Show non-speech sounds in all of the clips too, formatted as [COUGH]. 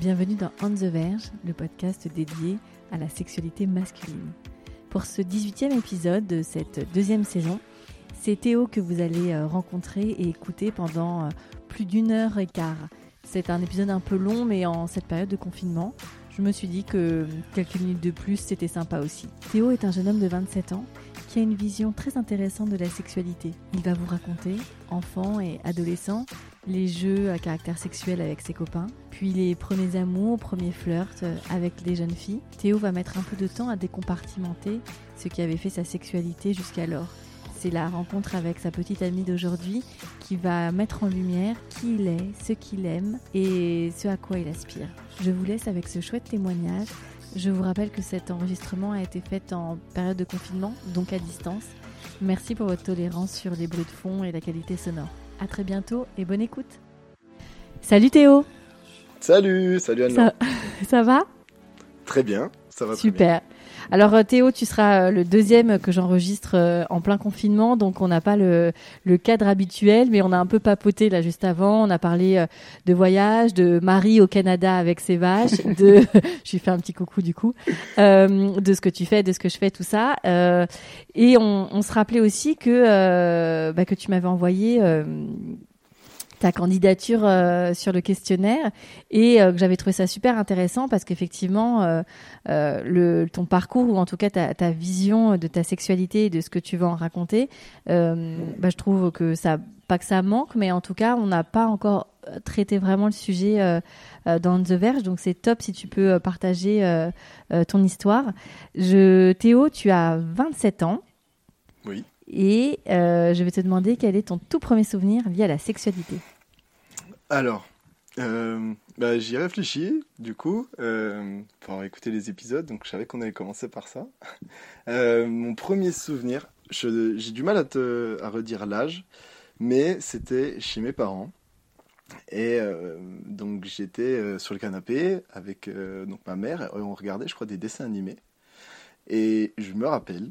Bienvenue dans On the Verge, le podcast dédié à la sexualité masculine. Pour ce 18e épisode de cette deuxième saison, c'est Théo que vous allez euh, rencontrer et écouter pendant euh, plus d'une heure et quart. C'est un épisode un peu long, mais en cette période de confinement, je me suis dit que quelques minutes de plus, c'était sympa aussi. Théo est un jeune homme de 27 ans qui a une vision très intéressante de la sexualité. Il va vous raconter, enfant et adolescent, les jeux à caractère sexuel avec ses copains, puis les premiers amours, premiers flirts avec les jeunes filles. Théo va mettre un peu de temps à décompartimenter ce qui avait fait sa sexualité jusqu'alors. C'est la rencontre avec sa petite amie d'aujourd'hui qui va mettre en lumière qui il est, ce qu'il aime et ce à quoi il aspire. Je vous laisse avec ce chouette témoignage. Je vous rappelle que cet enregistrement a été fait en période de confinement, donc à distance. Merci pour votre tolérance sur les bruits de fond et la qualité sonore. À très bientôt et bonne écoute. Salut Théo. Salut, salut Anne. Ça, [LAUGHS] ça va? Très bien, ça va Super. très bien. Alors euh, Théo, tu seras euh, le deuxième que j'enregistre euh, en plein confinement, donc on n'a pas le, le, cadre habituel, mais on a un peu papoté là juste avant. On a parlé de voyage, de Marie au Canada avec ses vaches, [LAUGHS] de, [LAUGHS] je lui fais un petit coucou du coup, euh, de ce que tu fais, de ce que je fais, tout ça. Euh, et on, on, se rappelait aussi que bah, que tu m'avais envoyé ta candidature euh, sur le questionnaire et euh, j'avais trouvé ça super intéressant parce qu'effectivement euh, le ton parcours ou en tout cas ta, vision de ta sexualité et de ce que tu veux en raconter bah, je trouve que ça pas que ça manque mais en tout cas on n'a pas encore traité vraiment le sujet dans The Verge. Donc c'est top si tu peux partager ton histoire. Je Théo tu as 27 ans. Oui et euh, je vais te demander quel est ton tout premier souvenir lié à la sexualité. Alors, euh, bah, j'y ai réfléchi, du coup, euh, pour écouté les épisodes, donc je savais qu'on allait commencer par ça. [LAUGHS] Euh, mon premier souvenir, j'ai du mal à, te, redire l'âge, mais c'était chez mes parents. Et donc j'étais sur le canapé avec donc ma mère, et on regardait, je crois, des dessins animés. Et je me rappelle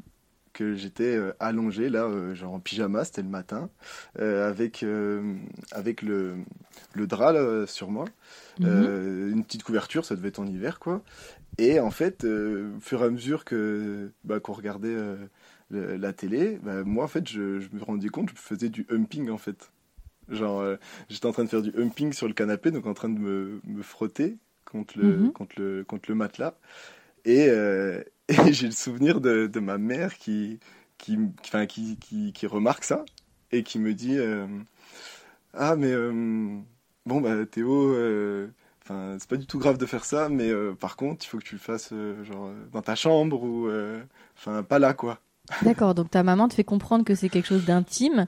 que j'étais euh, allongé là, euh, genre en pyjama, c'était le matin, euh, avec, avec le, le drap là, sur moi, mhm. une petite couverture, ça devait être en hiver quoi. Et en fait, au fur et à mesure que bah, qu'on regardait la télé, bah, moi en fait, je, je, me rendais compte, je faisais du humping en fait. Genre, j'étais en train de faire du humping sur le canapé, donc en train de me, me frotter contre le, mhm. contre le, contre le matelas. Et, et [LAUGHS] j'ai le souvenir de, de, ma mère qui, qui, qui, qui, qui, remarque ça et qui me dit euh, Ah, mais euh, bon, bah, Théo, euh, c'est pas du tout grave de faire ça, mais par contre, il faut que tu le fasses genre, dans ta chambre ou. Enfin, pas là, quoi. D'accord, donc ta maman te fait comprendre que c'est quelque chose d'intime.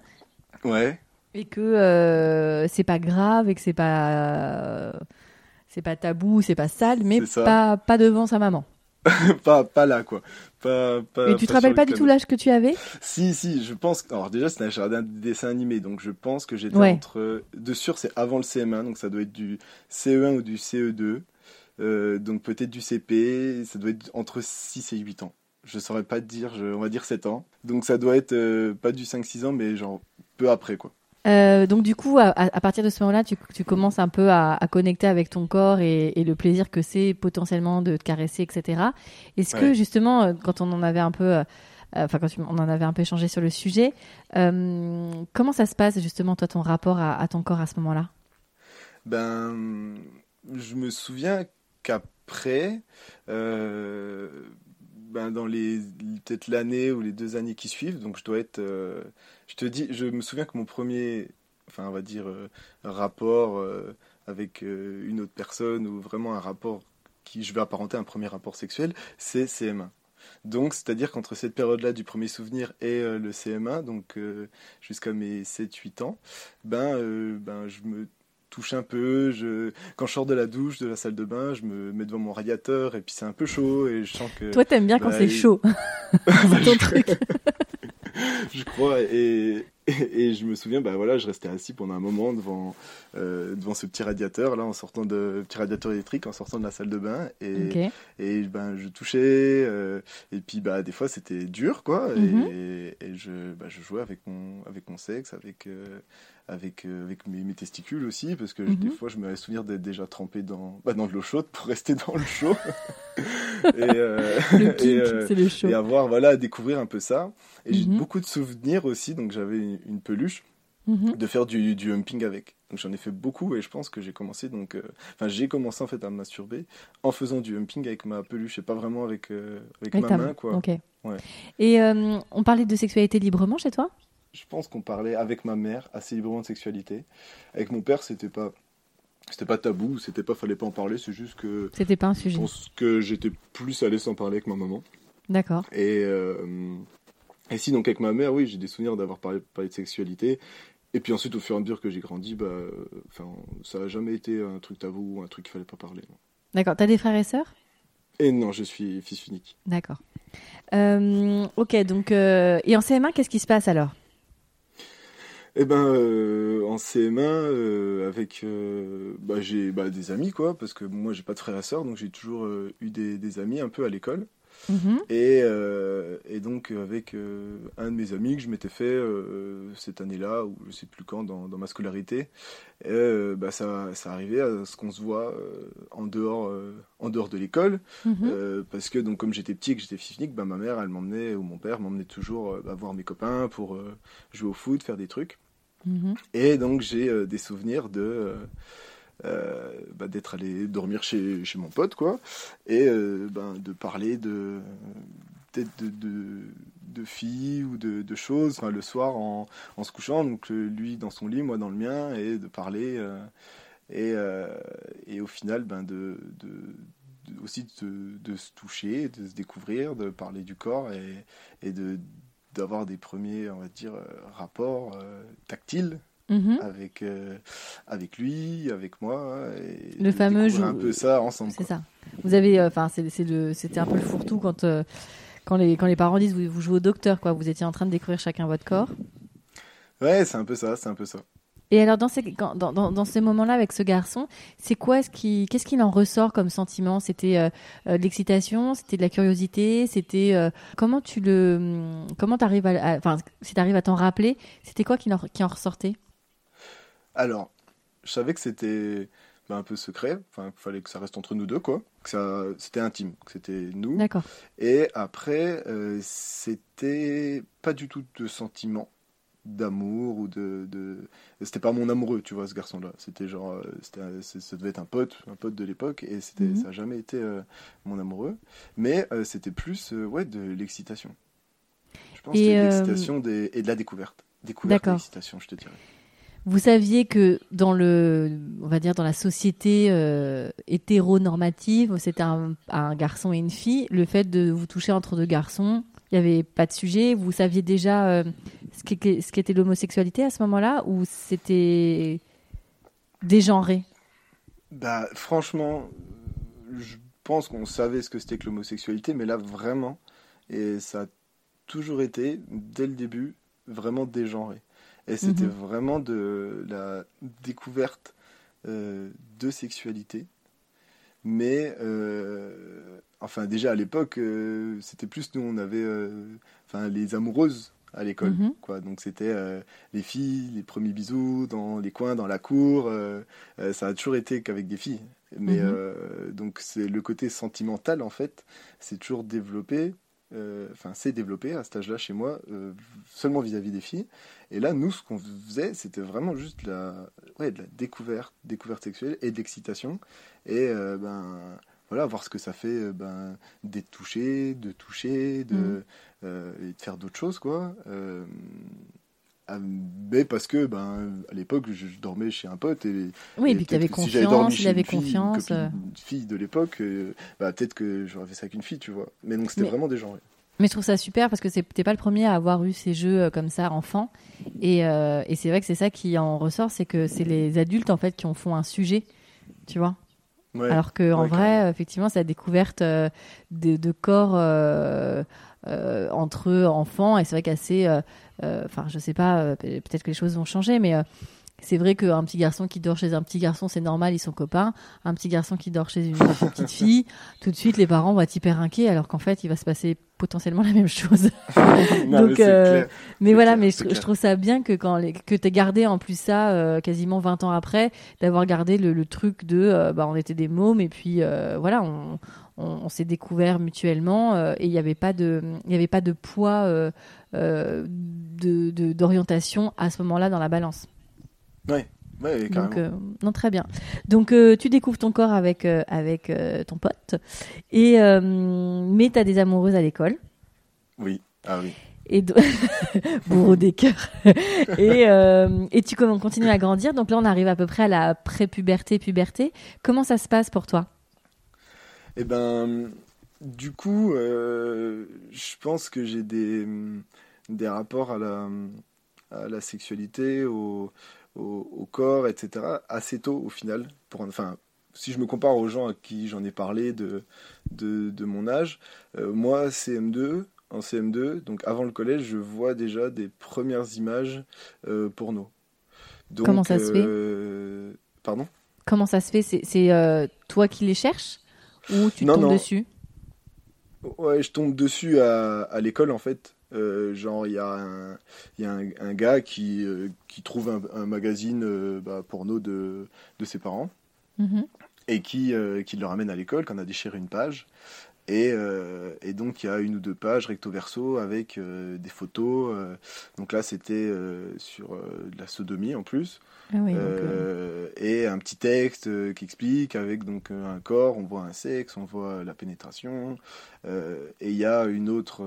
Ouais. Et que c'est pas grave et que c'est pas. c'est pas tabou, c'est pas sale, mais pas, pas devant sa maman. [LAUGHS] pas, pas là, quoi. Pas, pas, Et tu te rappelles pas du tout l'âge que tu avais? Si, si, je pense. Alors, déjà, c'était un jardin de dessin animé, donc je pense que j'étais entre. De sûr, c'est avant le CM1, donc ça doit être du CE1 ou du CE2. Euh, donc peut-être du CP, ça doit être entre 6 et 8 ans. Je saurais pas te dire, je, on va dire 7 ans. Donc ça doit être euh, pas du 5-6 ans, mais genre peu après, quoi. Euh, donc du coup, à, partir de ce moment-là, tu, tu, commences un peu à, à, connecter avec ton corps et, et le plaisir que c'est potentiellement de te caresser, etc. Est-ce que justement, euh, quand on en avait un peu, euh, enfin quand on en avait un peu échangé sur le sujet, euh, comment ça se passe justement toi ton rapport à, à ton corps à ce moment-là? Ben, je me souviens qu'après. Ben, dans les peut-être l'année ou les deux années qui suivent. Donc je dois être, euh, je te dis, je me souviens que mon premier, enfin on va dire euh, rapport euh, avec une autre personne ou vraiment un rapport qui je vais apparenter un premier rapport sexuel, c'est CM1. Donc, c'est-à-dire qu'entre cette période-là du premier souvenir et le CM1, donc jusqu'à mes 7-8 ans, ben, ben je me touche un peu. Je, quand je sors de la douche, de la salle de bain, je me mets devant mon radiateur et puis c'est un peu chaud et je sens que. Toi, t'aimes bien quand bah, c'est chaud. [LAUGHS] c'est ton truc. [LAUGHS] je crois. Et, et, et je me souviens, bah voilà, je restais assis pendant un moment devant, euh, devant ce petit radiateur, là, en sortant de petit radiateur électrique, en sortant de la salle de bain. Et, ben, je touchais. euh, et puis, bah, des fois, c'était dur, quoi. Mhm. Et, et je, bah, je jouais avec mon, avec mon sexe, avec, euh, avec, euh, avec mes, mes testicules aussi, parce que je- des Mhm. fois, je me souvenir d'être déjà trempé dans, bah, dans de l'eau chaude pour [LAUGHS] rester dans le chaud. [LAUGHS] et, euh, Le et, kink, euh, le chaud. et avoir voilà à découvrir un peu ça et j'ai Mhm. beaucoup de souvenirs aussi donc j'avais une, peluche Mhm. de faire du, du humping avec donc j'en ai fait beaucoup et je pense que j'ai commencé donc enfin j'ai commencé en fait à me masturber en faisant du humping avec ma peluche et pas vraiment avec avec, Avec ma main quoi Ok. Ouais. Et on parlait de sexualité librement chez toi? Je pense qu'on parlait avec ma mère assez librement de sexualité avec mon père c'était pas c'était pas tabou c'était pas fallait pas en parler c'est juste que C'était pas un je sujet. pense que j'étais plus à l'aise sans parler avec ma maman D'accord. Et, euh, et si, donc avec ma mère, oui, j'ai des souvenirs d'avoir parlé, parlé de sexualité. Et puis ensuite, au fur et à mesure que j'ai grandi, bah, enfin, ça n'a jamais été un truc tabou ou un truc qu'il fallait pas parler. D'accord. T'as des frères et sœurs? Et non, je suis fils unique. D'accord. Euh, ok, donc. euh, et en CM1, qu'est-ce qui se passe alors? Eh ben, euh, en CM1, euh, avec, euh, bah, j'ai bah, des amis, quoi, parce que moi, j'ai pas de frères et sœurs, donc j'ai toujours eu des, des amis un peu à l'école. Mhm. Et, et donc avec un de mes amis que je m'étais fait cette année-là, ou je sais plus quand, dans, dans ma scolarité, et, bah, ça, ça arrivait à ce qu'on se voit en, dehors, en dehors de l'école, Mhm. euh, parce que donc comme j'étais petit et que j'étais fils unique, bah, ma mère, elle m'emmenait, ou mon père m'emmenait toujours bah, voir mes copains pour jouer au foot, faire des trucs. Mhm. Et donc j'ai euh, des souvenirs de euh, euh, bah, d'être allé dormir chez, chez mon pote, quoi, et euh, ben, de parler de peut-être de, filles ou de, choses, enfin, le soir en, en se couchant, donc lui dans son lit, moi dans le mien, et de parler, et, et au final, ben, de, aussi de, se toucher, de se découvrir, de parler du corps, et de d'avoir des premiers, on va dire, euh, rapports euh, tactiles Mhm. avec, euh, avec lui, avec moi. Et Le fameux jou- un peu ça ensemble. C'est ça. Vous avez, euh, enfin, c'est, c'est le, c'était un peu le fourre-tout quand, euh, quand les, quand les parents disent vous, vous jouez au docteur, quoi. Vous étiez en train de découvrir chacun votre corps. Ouais, c'est un peu ça, c'est un peu ça. Et alors dans ces, quand- dans, dans, dans ces moments-là avec ce garçon, c'est quoi ce qui, qu'est-ce qu'il en ressort comme sentiment? C'était euh, euh, de l'excitation, c'était de la curiosité, c'était euh, comment tu le, hum, comment t'arrives à, enfin, si t'arrives à t'en rappeler, c'était quoi qui en, qui en ressortait? Alors, je savais que c'était bah, un peu secret, enfin, qu'il fallait que ça reste entre nous deux, quoi. Que ça, c'était intime, que c'était nous. D'accord. Et après, euh, c'était pas du tout de sentiment d'amour ou de, de... c'était pas mon amoureux tu vois ce garçon là c'était genre euh, c'était ça devait être un pote un pote de l'époque et c'était Mhm. ça a jamais été euh, mon amoureux. Mais euh, c'était plus euh, ouais de l'excitation. Je pense Et, que l'excitation des... et de la découverte. Découverte l'excitation je te dirais. Vous saviez que dans le, on va dire dans la société euh, hétéronormative, c'était un, un garçon et une fille. Le fait de vous toucher entre deux garçons, il n'y avait pas de sujet. Vous saviez déjà euh, ce qu'était ce l'homosexualité à ce moment-là ou c'était dégenré? Bah, franchement, je pense qu'on savait ce que c'était que l'homosexualité, mais là, vraiment, et ça a toujours été, dès le début, vraiment dégenré. Et c'était Mhm. vraiment de la découverte euh, de sexualité. Mais, euh, enfin, déjà à l'époque, euh, c'était plus nous, on avait euh, enfin, les amoureuses à l'école. Mhm. quoi. Donc c'était euh, les filles, les premiers bisous dans les coins, dans la cour. euh, euh, ça a toujours été qu'avec des filles. Mais Mhm. euh, donc c'est le côté sentimental en fait, c'est toujours développé. Euh, Enfin, c'est développé à cet âge-là chez moi, euh, seulement vis-à-vis des filles. Et là, nous, ce qu'on faisait, c'était vraiment juste de la, ouais, de la découverte, découverte sexuelle et de l'excitation. Et euh, ben, voilà, voir ce que ça fait ben, d'être touché, de toucher, de, euh, et de faire d'autres choses, quoi. Euh, mais parce que, ben, à l'époque, je, dormais chez un pote et Oui, et puis peut-être que si j'avais dormi confiance, il chez avait une fille, une confiance. copine, euh. une fille de l'époque, euh, bah, peut-être que j'aurais fait ça avec une fille, tu vois. Mais donc c'était Mais- vraiment des genres. Mais je trouve ça super parce que t'es pas le premier à avoir eu ces jeux euh, comme ça enfant. Et, euh, et c'est vrai que c'est ça qui en ressort, c'est que c'est les adultes en fait qui en font un sujet, tu vois. Ouais. Alors que en vrai, effectivement, c'est la découverte de, de corps euh, entre eux, enfants. Et c'est vrai qu'assez, euh, euh, enfin, je sais pas, euh, peut- peut-être que les choses vont changer, mais euh, c'est vrai qu'un petit garçon qui dort chez un petit garçon, c'est normal, ils sont copains. Un petit garçon qui dort chez une petite fille, [LAUGHS] tout de suite, les parents vont être hyper inquiets, alors qu'en fait, il va se passer potentiellement la même chose. [LAUGHS] Non, [LAUGHS] Donc, mais euh, voilà, clair, mais je, trouve ça bien que quand les, que t'aies gardé en plus ça euh, quasiment 20 ans après, d'avoir gardé le, le truc de euh, bah on était des mômes et puis euh, voilà on, on, on s'est découvert mutuellement euh, et il n'y avait pas de il y avait pas de poids euh, euh, de d'orientation à ce moment-là dans la balance. Ouais, ouais. Donc non très bien. Donc tu découvres ton corps avec avec ton pote et mais t'as des amoureuses à l'école. Oui, ah oui. et [LAUGHS] bourreau des cœurs [LAUGHS] et euh, et tu continues à grandir donc là on arrive à peu près à la pré-puberté puberté comment ça se passe pour toi? Eh ben, du coup, euh, je pense que j'ai des, des rapports à la, à la sexualité, au, au, au corps, etc., assez tôt au final. Pour, enfin, si je me compare aux gens à qui j'en ai parlé de, de, de mon âge, euh, moi, CM2, en CM2, donc avant le collège, je vois déjà des premières images euh, porno. Donc, Comment ça se fait? Pardon? Comment ça se fait? C'est toi qui les cherches? Ou tu Non, tombes non. dessus? Ouais, je tombe dessus à, à l'école en fait. Euh, genre, il y a un, y a un, un gars qui, euh, qui trouve un, un magazine euh, bah, porno de, de ses parents Mhm. et qui, qui le ramène à l'école, qu'on a déchiré une page. Et, euh, et donc, il y a une ou deux pages recto verso avec euh, des photos. euh. donc là, c'était sur de la sodomie en plus. ah oui donc, et un petit texte qui explique avec donc un corps, on voit un sexe, on voit la pénétration, et il y a une autre,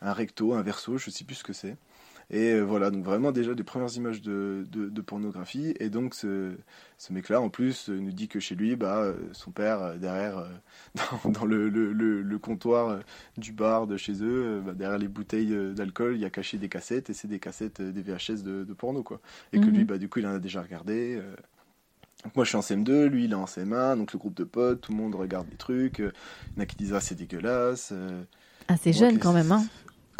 un recto, un verso, je sais plus ce que c'est. Et euh, voilà, donc vraiment déjà des premières images de, de, de pornographie. Et donc ce, ce mec-là, en plus, euh, nous dit que chez lui, bah, euh, son père, derrière, [LAUGHS] dans, dans le, le, le, le comptoir du bar de chez eux, bah, derrière les bouteilles d'alcool, il y a caché des cassettes, et c'est des cassettes, des VHS de, de porno, quoi et que Mhm. lui, bah, du coup, il en a déjà regardé. Donc moi, je suis en CM2, lui, il est en CM1, donc le groupe de potes, tout le monde regarde des trucs. Il y en a qui disent, ah, c'est dégueulasse. ah c'est jeune quand même hein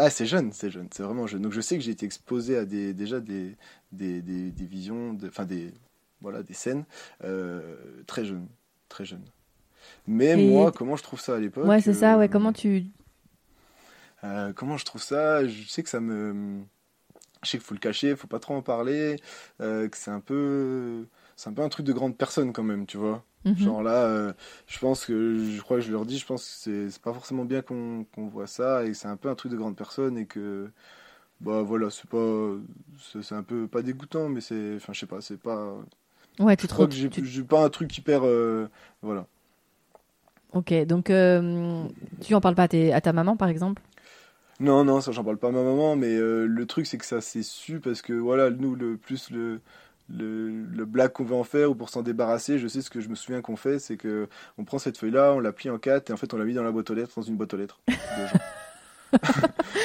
Ah, c'est jeune, c'est jeune, c'est vraiment jeune. Donc je sais que j'ai été exposé à des, déjà des, des, des, des visions, de- enfin des, voilà, des scènes euh, très jeunes, très jeunes. Mais Et- moi, comment je trouve ça à l'époque ouais c'est ça euh, ouais comment tu Euh, comment je trouve ça Je sais que ça me. Je sais qu'il faut le cacher, faut pas trop en parler, euh, que c'est un peu. C'est un peu un truc de grande personne quand même, tu vois. Mhm. Genre là, euh, je pense que, je crois que je leur dis, je pense que c'est c'est pas forcément bien qu'on qu'on voit ça et que c'est un peu un truc de grande personne et que. Bah voilà, c'est pas. C'est un peu. Pas dégoûtant, mais c'est. Enfin, je sais pas, c'est pas. ouais tu Je crois que j'ai tu- pas un truc hyper. euh, voilà. ok donc euh, tu en parles pas à, tes- à ta maman par exemple? Non, non, ça j'en parle pas à ma maman, mais euh, le truc c'est que ça s'est su parce que voilà, nous, le plus le, le, le blague qu'on veut en faire ou pour s'en débarrasser, je sais ce que je me souviens qu'on fait, c'est que on prend cette feuille-là, on la plie en quatre et en fait on l'a mis dans la boîte aux lettres, dans une boîte aux lettres. [LAUGHS] [LAUGHS]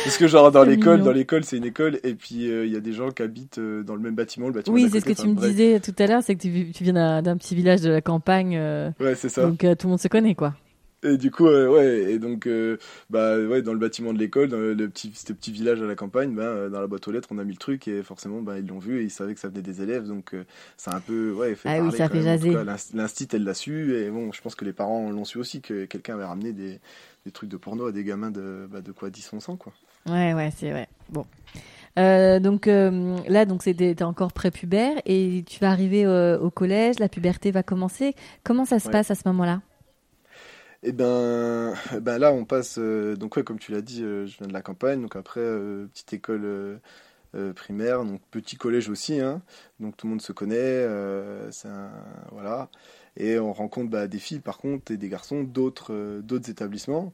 parce que genre dans l'école, dans l'école c'est une école et puis euh, il y a des gens qui habitent euh, dans le même bâtiment, le bâtiment oui c'est ce que tu me bref. disais tout à l'heure c'est que tu, tu viens d'un d'un petit village de la campagne euh, Ouais, c'est ça. donc euh, tout le monde se connaît quoi Et du coup, euh, ouais, et donc, euh, bah, ouais, dans le bâtiment de l'école, dans le, le petit, ce petit village à la campagne, bah, euh, dans la boîte aux lettres, on a mis le truc et forcément, bah, ils l'ont vu et ils savaient que ça venait des élèves, donc ça a un peu, ouais, fait Ah oui, ça fait jaser. L'instit, elle l'a su et bon, je pense que les parents l'ont su aussi que quelqu'un avait ramené des, des trucs de porno à des gamins de, bah, de quoi 10-11 ans, quoi. Ouais, ouais, c'est vrai. Bon. Euh, donc euh, là, donc c'était encore prépubère et tu vas arriver euh, au collège, la puberté va commencer. Comment ça se Ouais. passe à ce moment-là? Et ben, ben là, on passe. euh, donc, ouais, comme tu l'as dit, euh, je viens de la campagne. Donc, après, euh, petite école primaire, donc petit collège aussi. Hein, donc, tout le monde se connaît. un- voilà. Et on rencontre bah, des filles, par contre, et des garçons d'autres d'autres établissements.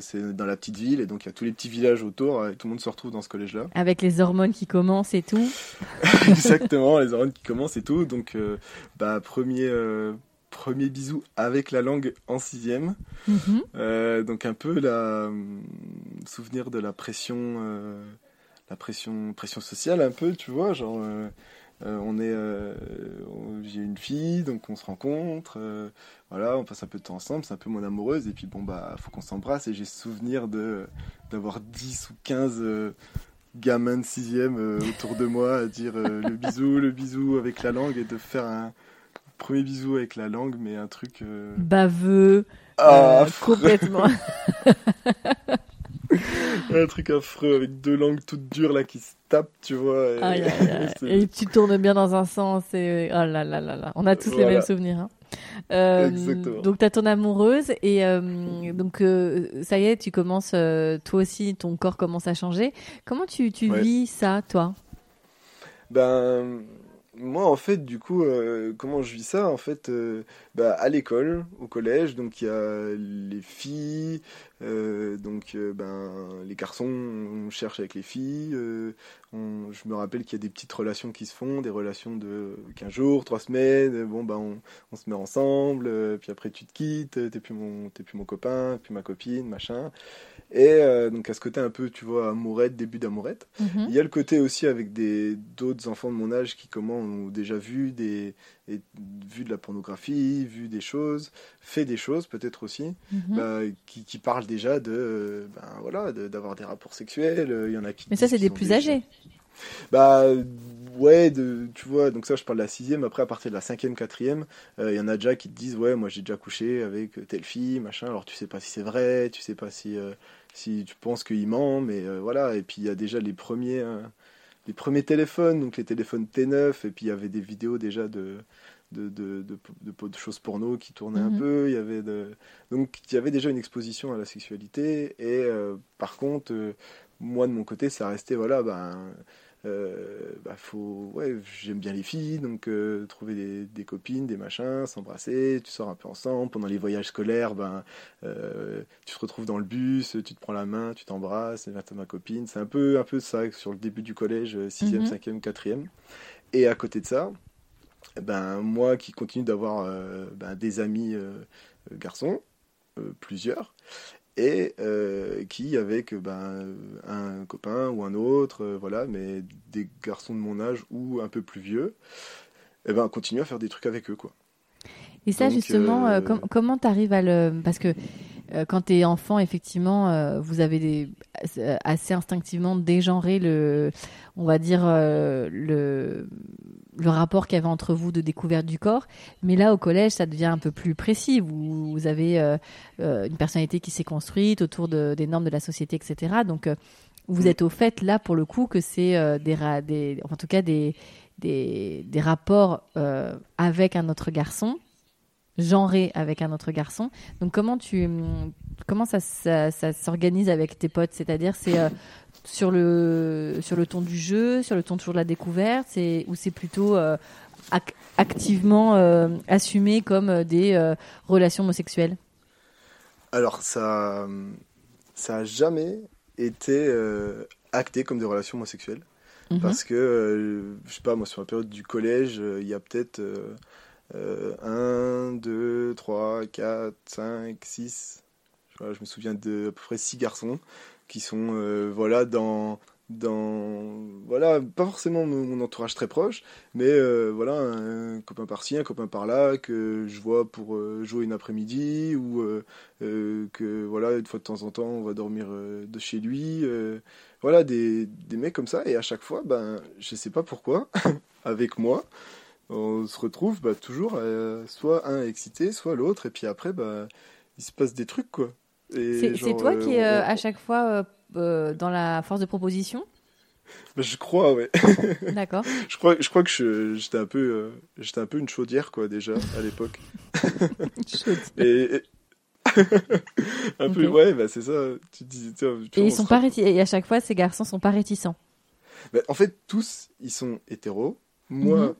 C'est dans la petite ville. Et donc, il y a tous les petits villages autour. et tout le monde se retrouve dans ce collège-là. Avec les hormones qui commencent et tout. [LAUGHS] Exactement, les hormones qui commencent et tout. Donc, bah, premier, premier bisou avec la langue en sixième. Mhm. Euh, donc un peu la euh, souvenir de la pression, euh, la pression, pression sociale un peu, tu vois, genre euh, on est, j'ai une fille, donc on se rencontre, voilà, on passe un peu de temps ensemble, c'est un peu mon amoureuse, et puis bon bah faut qu'on s'embrasse, et j'ai souvenir de d'avoir 10 ou 15 euh, gamins de sixième autour de moi à dire le bisou, le bisou avec la langue, et de faire un premier bisou avec la langue, mais un truc euh, Baveux, ah, euh, affreux. complètement. [LAUGHS] un truc affreux avec deux langues toutes dures là qui se tapent, tu vois. et- [LAUGHS] c'est- Et tu tournes bien dans un sens et oh là là là là. On a tous les mêmes souvenirs. hein. Euh, Exactement. donc t'as ton amoureuse et euh, donc euh, ça y est, tu commences toi aussi, ton corps commence à changer. Comment tu, tu Ouais. vis ça, toi? Ben, moi, en fait, du coup, euh, comment je vis ça? En fait, euh, bah, à l'école, au collège, donc il y a les filles, euh, donc euh, ben, les garçons, on cherche avec les filles. euh, on- je me rappelle qu'il y a des petites relations qui se font, des relations de 15 jours, 3 semaines. Bon, ben, on, on se met ensemble, puis après tu te quittes, t'es plus mon, t'es plus mon copain, plus ma copine, machin. Et donc à ce côté un peu, tu vois, amourette, début d'amourette. Mhm. Il y a le côté aussi avec des d'autres enfants de mon âge qui comment ont déjà vu des et vu de la pornographie, vu des choses, fait des choses peut-être aussi, Mhm. bah, qui, qui parlent déjà de euh, ben voilà de- d'avoir des rapports sexuels. euh, Il y en a qui. Mais ça, c'est des plus âgés. Bah ouais, de, tu vois. Donc ça, je parle de la sixième. Après, à partir de la cinquième, quatrième, euh, il y en a déjà qui te disent ouais, moi j'ai déjà couché avec telle fille, machin. Alors tu sais pas si c'est vrai, tu sais pas si euh, si tu penses qu'il ment, mais euh, voilà. Et puis il y a déjà les premiers euh, les premiers téléphones, donc les téléphones T9, et puis il y avait des vidéos déjà de de, de, de, de- de choses porno qui tournaient Mhm. un peu. Il y avait de... Donc il y avait déjà une exposition à la sexualité. Et euh, par contre, euh, moi de mon côté, ça restait, voilà, ben, euh, bah, faut, ouais, j'aime bien les filles, donc euh, trouver des, des copines, des machins, s'embrasser, tu sors un peu ensemble. Pendant les voyages scolaires, ben, euh, tu te retrouves dans le bus, tu te prends la main, tu t'embrasses, et là, t'as ma copine. C'est un peu, un peu ça sur le début du collège, 6e, Mhm. 5e, 4e. Et à côté de ça, ben, moi qui continue d'avoir ben, des amis garçons, plusieurs, et euh, qui avec ben, un copain ou un autre, euh, voilà, mais des garçons de mon âge ou un peu plus vieux, et ben, continue à faire des trucs avec eux, quoi. Et ça, Donc, justement, euh, com- comment tu arrives à le. Parce que quand tu es enfant, effectivement, vous avez des... assez instinctivement dégenré le. On va dire le le rapport qu'il y avait entre vous de découverte du corps. Mais là, au collège, ça devient un peu plus précis. Vous, vous avez euh, euh, une personnalité qui s'est construite autour de, des normes de la société, etc. Donc, euh, vous Mm. êtes au fait, là, pour le coup, que c'est euh, des, des. En tout cas, des, des, des rapports avec un autre garçon genré avec un autre garçon. Donc comment tu comment ça, ça, ça s'organise avec tes potes? C'est-à-dire c'est sur le sur le ton du jeu, sur le ton toujours de la découverte, c'est ou c'est plutôt euh, ac- activement euh, assumé comme euh, des euh, relations homosexuelles? Alors, ça, ça a jamais été euh, acté comme des relations homosexuelles. Mhm. Parce que, euh, je sais pas, moi, sur la période du collège, euh, il y a peut-être euh, euh, 1, 2, 3, 4, 5, 6. Je, vois, je me souviens de à peu près 6 garçons qui sont, euh, voilà, dans. Dans, voilà, pas forcément mon, entourage très proche, mais euh, voilà, un copain par-ci, un copain par-là, que je vois pour euh, jouer une après-midi, ou que voilà, une fois de temps en temps, on va dormir de chez lui. voilà, des, des mecs comme ça, et à chaque fois, ben, je sais pas pourquoi, [LAUGHS] avec moi, on se retrouve bah, toujours soit un excité, soit l'autre, et puis après, bah, il se passe des trucs, quoi. C'est toi euh, qui est euh, on- à chaque fois euh, euh, dans la force de proposition? Bah, je crois, ouais. [LAUGHS] D'accord. je crois, je crois que j'étais un peu, euh, j'étais un peu une chaudière, quoi, déjà, à l'époque. [LAUGHS] Et, et- [LAUGHS] un peu, ouais, bah, c'est ça. Tu dis, tiens, tu Et ils on sont pas et à chaque fois ces garçons sont pas réticents? Bah, en fait, tous, ils sont hétéros. Moi, Mhm.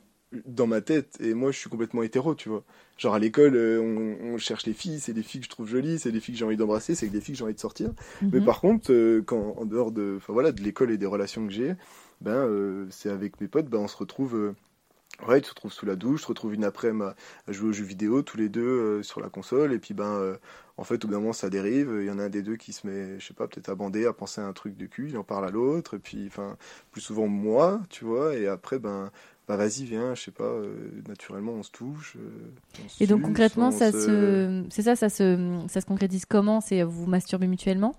Dans ma tête, et moi, je suis complètement hétéro, tu vois. Genre, à l'école, euh, on, on cherche les filles, c'est des filles que je trouve jolies, c'est des filles que j'ai envie d'embrasser, c'est des filles que j'ai envie de sortir. Mais Mhm. par contre, euh, quand, en dehors de, enfin, voilà, de l'école et des relations que j'ai, ben, euh, c'est avec mes potes, ben, on se retrouve, euh, Ouais, tu te retrouves sous la douche, tu te retrouves une après-midi à jouer aux jeux vidéo, tous les deux euh, sur la console, et puis ben, en fait, au bout d'un moment, ça dérive. Il y en a un des deux qui se met, je sais pas, peut-être à bander, à penser à un truc de cul, il en parle à l'autre, et puis, enfin, plus souvent moi, tu vois, et après, ben, bah vas-y, viens, je sais pas, euh, naturellement, on se touche. on se Et donc concrètement, on ça se- c'est ça, ça se, ça se concrétise comment? C'est vous masturbez mutuellement?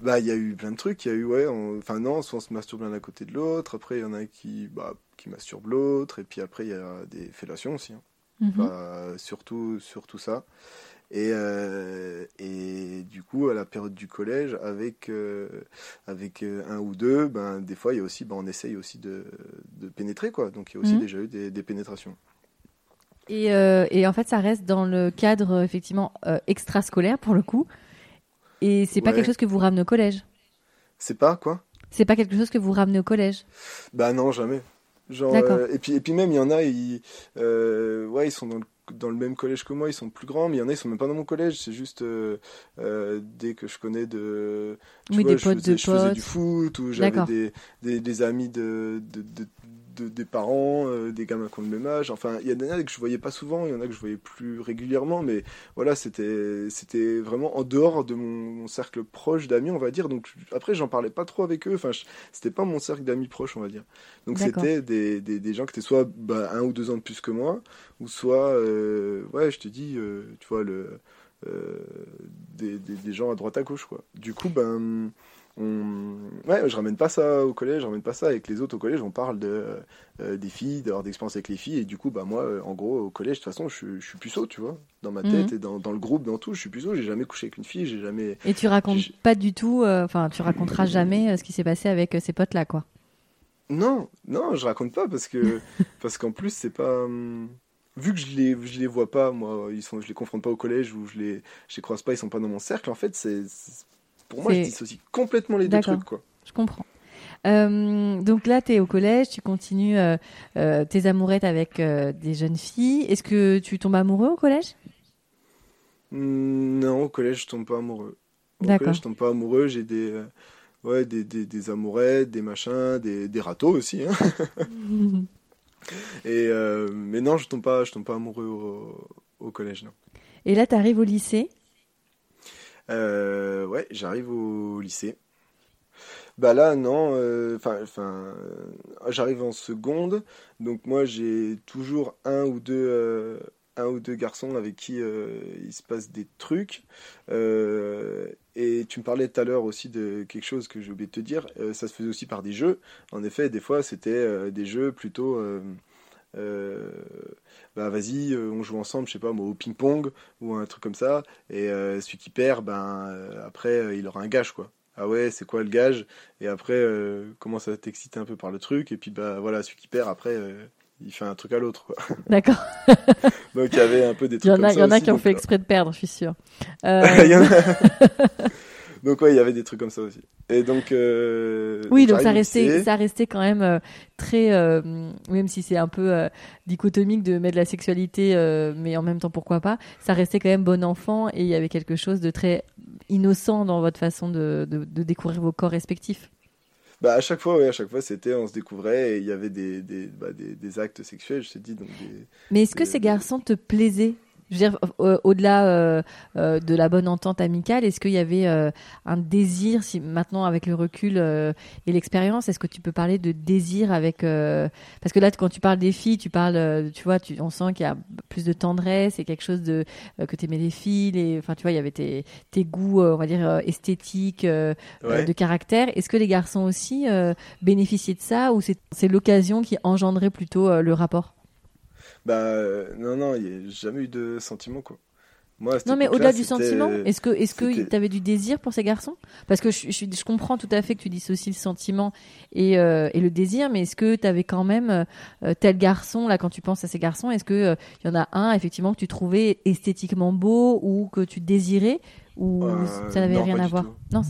Bah, il y a eu plein de trucs. Il y a eu, ouais, on- enfin, non, soit on se masturbe l'un à côté de l'autre. Après, il y en a qui, bah, qui masturbe l'autre. Et puis après, il y a des fellations aussi. hein. Mhm. Surtout, surtout ça. Et, euh, et du coup, à la période du collège, avec, euh, avec euh, un ou deux, ben, des fois, il y a aussi, ben, on essaye aussi de, de pénétrer, quoi. Donc, il y a aussi Mhm. déjà eu des, des pénétrations. Et, euh, et en fait, ça reste dans le cadre effectivement extrascolaire pour le coup. Et c'est pas Ouais. quelque chose que vous ramenez au collège? C'est pas, quoi? C'est pas quelque chose que vous ramenez au collège? Bah non, jamais. Genre, euh, et, puis, et puis même, il y en a, ils, euh, ouais, ils sont dans le, dans le même collège que moi, ils sont plus grands, mais il y en a, ils sont même pas dans mon collège. C'est juste euh, euh, dès que je connais de. tu Oui, vois, des je potes faisais, de je faisais potes. du foot, ou j'avais des, des, des amis de, de, de- de- des parents, euh, des gamins qui ont le même âge. Enfin, il y en a que je voyais pas souvent, il y en a que je voyais plus régulièrement, mais voilà, c'était c'était vraiment en dehors de mon, mon cercle proche d'amis, on va dire. Donc après, j'en parlais pas trop avec eux. Enfin, c'était pas mon cercle d'amis proche, on va dire. Donc c'était des, des, des gens qui étaient soit bah, un ou deux ans de plus que moi, ou soit, euh, ouais, je te dis, euh, tu vois, le, des, des, des gens à droite à gauche, quoi. Du coup, ben, on... ouais, je ramène pas ça au collège, je ramène pas ça avec les autres au collège, on parle de, euh, des filles, d'avoir d'expérience avec les filles, et du coup, bah, moi, euh, en gros, au collège, de toute façon, je, je suis puceau, tu vois, dans ma tête Mhm. et dans, dans le groupe, dans tout, je suis puceau, j'ai jamais couché avec une fille, j'ai jamais. Et tu racontes pas du tout, euh, enfin, tu raconteras jamais euh, ce qui s'est passé avec euh, ces potes-là, quoi. Non, non, je raconte pas parce que [LAUGHS] parce qu'en plus c'est pas hum, vu que je les je les vois pas moi, ils sont je les confronte pas au collège ou je les je les croise pas, ils sont pas dans mon cercle. En fait, c'est- pour moi je dissocie complètement les deux trucs quoi. Je comprends. Euh, donc là, tu es au collège, tu continues euh, euh, tes amourettes avec des jeunes filles. Est-ce que tu tombes amoureux au collège? Hum, non, au collège je tombe pas amoureux. Au D'accord. collège je tombe pas amoureux, j'ai des ouais des, des, des amourettes, des machins, des, des râteaux aussi. Hein. [LAUGHS] Et mais non, je tombe pas je tombe pas amoureux au, au collège non. Et là, tu arrives au lycée? Euh, ouais, j'arrive au lycée. Bah là, non, euh, enfin, euh, j'arrive en seconde, donc moi j'ai toujours un ou deux, euh, un ou deux garçons avec qui il se passe des trucs. Et tu me parlais tout à l'heure aussi de quelque chose que j'ai oublié de te dire. ça se faisait aussi par des jeux. En effet, des fois c'était des jeux plutôt. Euh, bah vas-y, euh, on joue ensemble, je sais pas moi, au ping-pong ou un truc comme ça. Et euh, celui qui perd, ben après il aura un gage quoi. Ah ouais, c'est quoi le gage? Et après euh, commence à t'exciter un peu par le truc? Et puis bah voilà, celui qui perd après, il fait un truc à l'autre quoi. [LAUGHS] D'accord. [LAUGHS] Donc il y avait un peu des Il trucs y en comme a, ça. il y en a aussi, qui ont donc, fait exprès de perdre, je suis. [LAUGHS] Euh, il y en a- donc ouais, il y avait des trucs comme ça aussi. Et donc euh, oui, donc ça restait, ça restait quand même euh, très, euh, même si c'est un peu dichotomique de mettre la sexualité, mais en même temps pourquoi pas, ça restait quand même bon enfant et il y avait quelque chose de très innocent dans votre façon de, de, de découvrir vos corps respectifs. Bah à chaque fois, ouais, à chaque fois c'était, on se découvrait et il y avait des des, bah, des, des actes sexuels, je t'ai dit donc des. Mais est-ce que ces garçons te plaisaient? Je veux dire, au-delà euh, euh, de la bonne entente amicale, est-ce qu'il y avait euh, un désir, si maintenant avec le recul euh, et l'expérience, est-ce que tu peux parler de désir avec euh, Parce que là, quand tu parles des filles, tu parles, tu vois, tu, on sent qu'il y a plus de tendresse et quelque chose de euh, que tu aimais les filles, et enfin, tu vois, il y avait tes, tes goûts, euh, on va dire euh, esthétiques, Ouais. de caractère. Est-ce que les garçons aussi euh, bénéficiaient de ça ou c'est c'est l'occasion qui engendrait plutôt le rapport? Bah euh, non non, il n'y a jamais eu de sentiment quoi. Moi, Non, mais au-delà du sentiment, est-ce que est-ce que c'était- tu avais du désir pour ces garçons? Parce que je, je, je comprends tout à fait que tu dissocies le sentiment et, euh, et le désir, mais est-ce que tu avais quand même euh, tel garçon, là, quand tu penses à ces garçons, est-ce qu'il y en a un, effectivement, que tu trouvais esthétiquement beau ou que tu désirais ou Euh, ça n'avait rien à voir? tout. Non,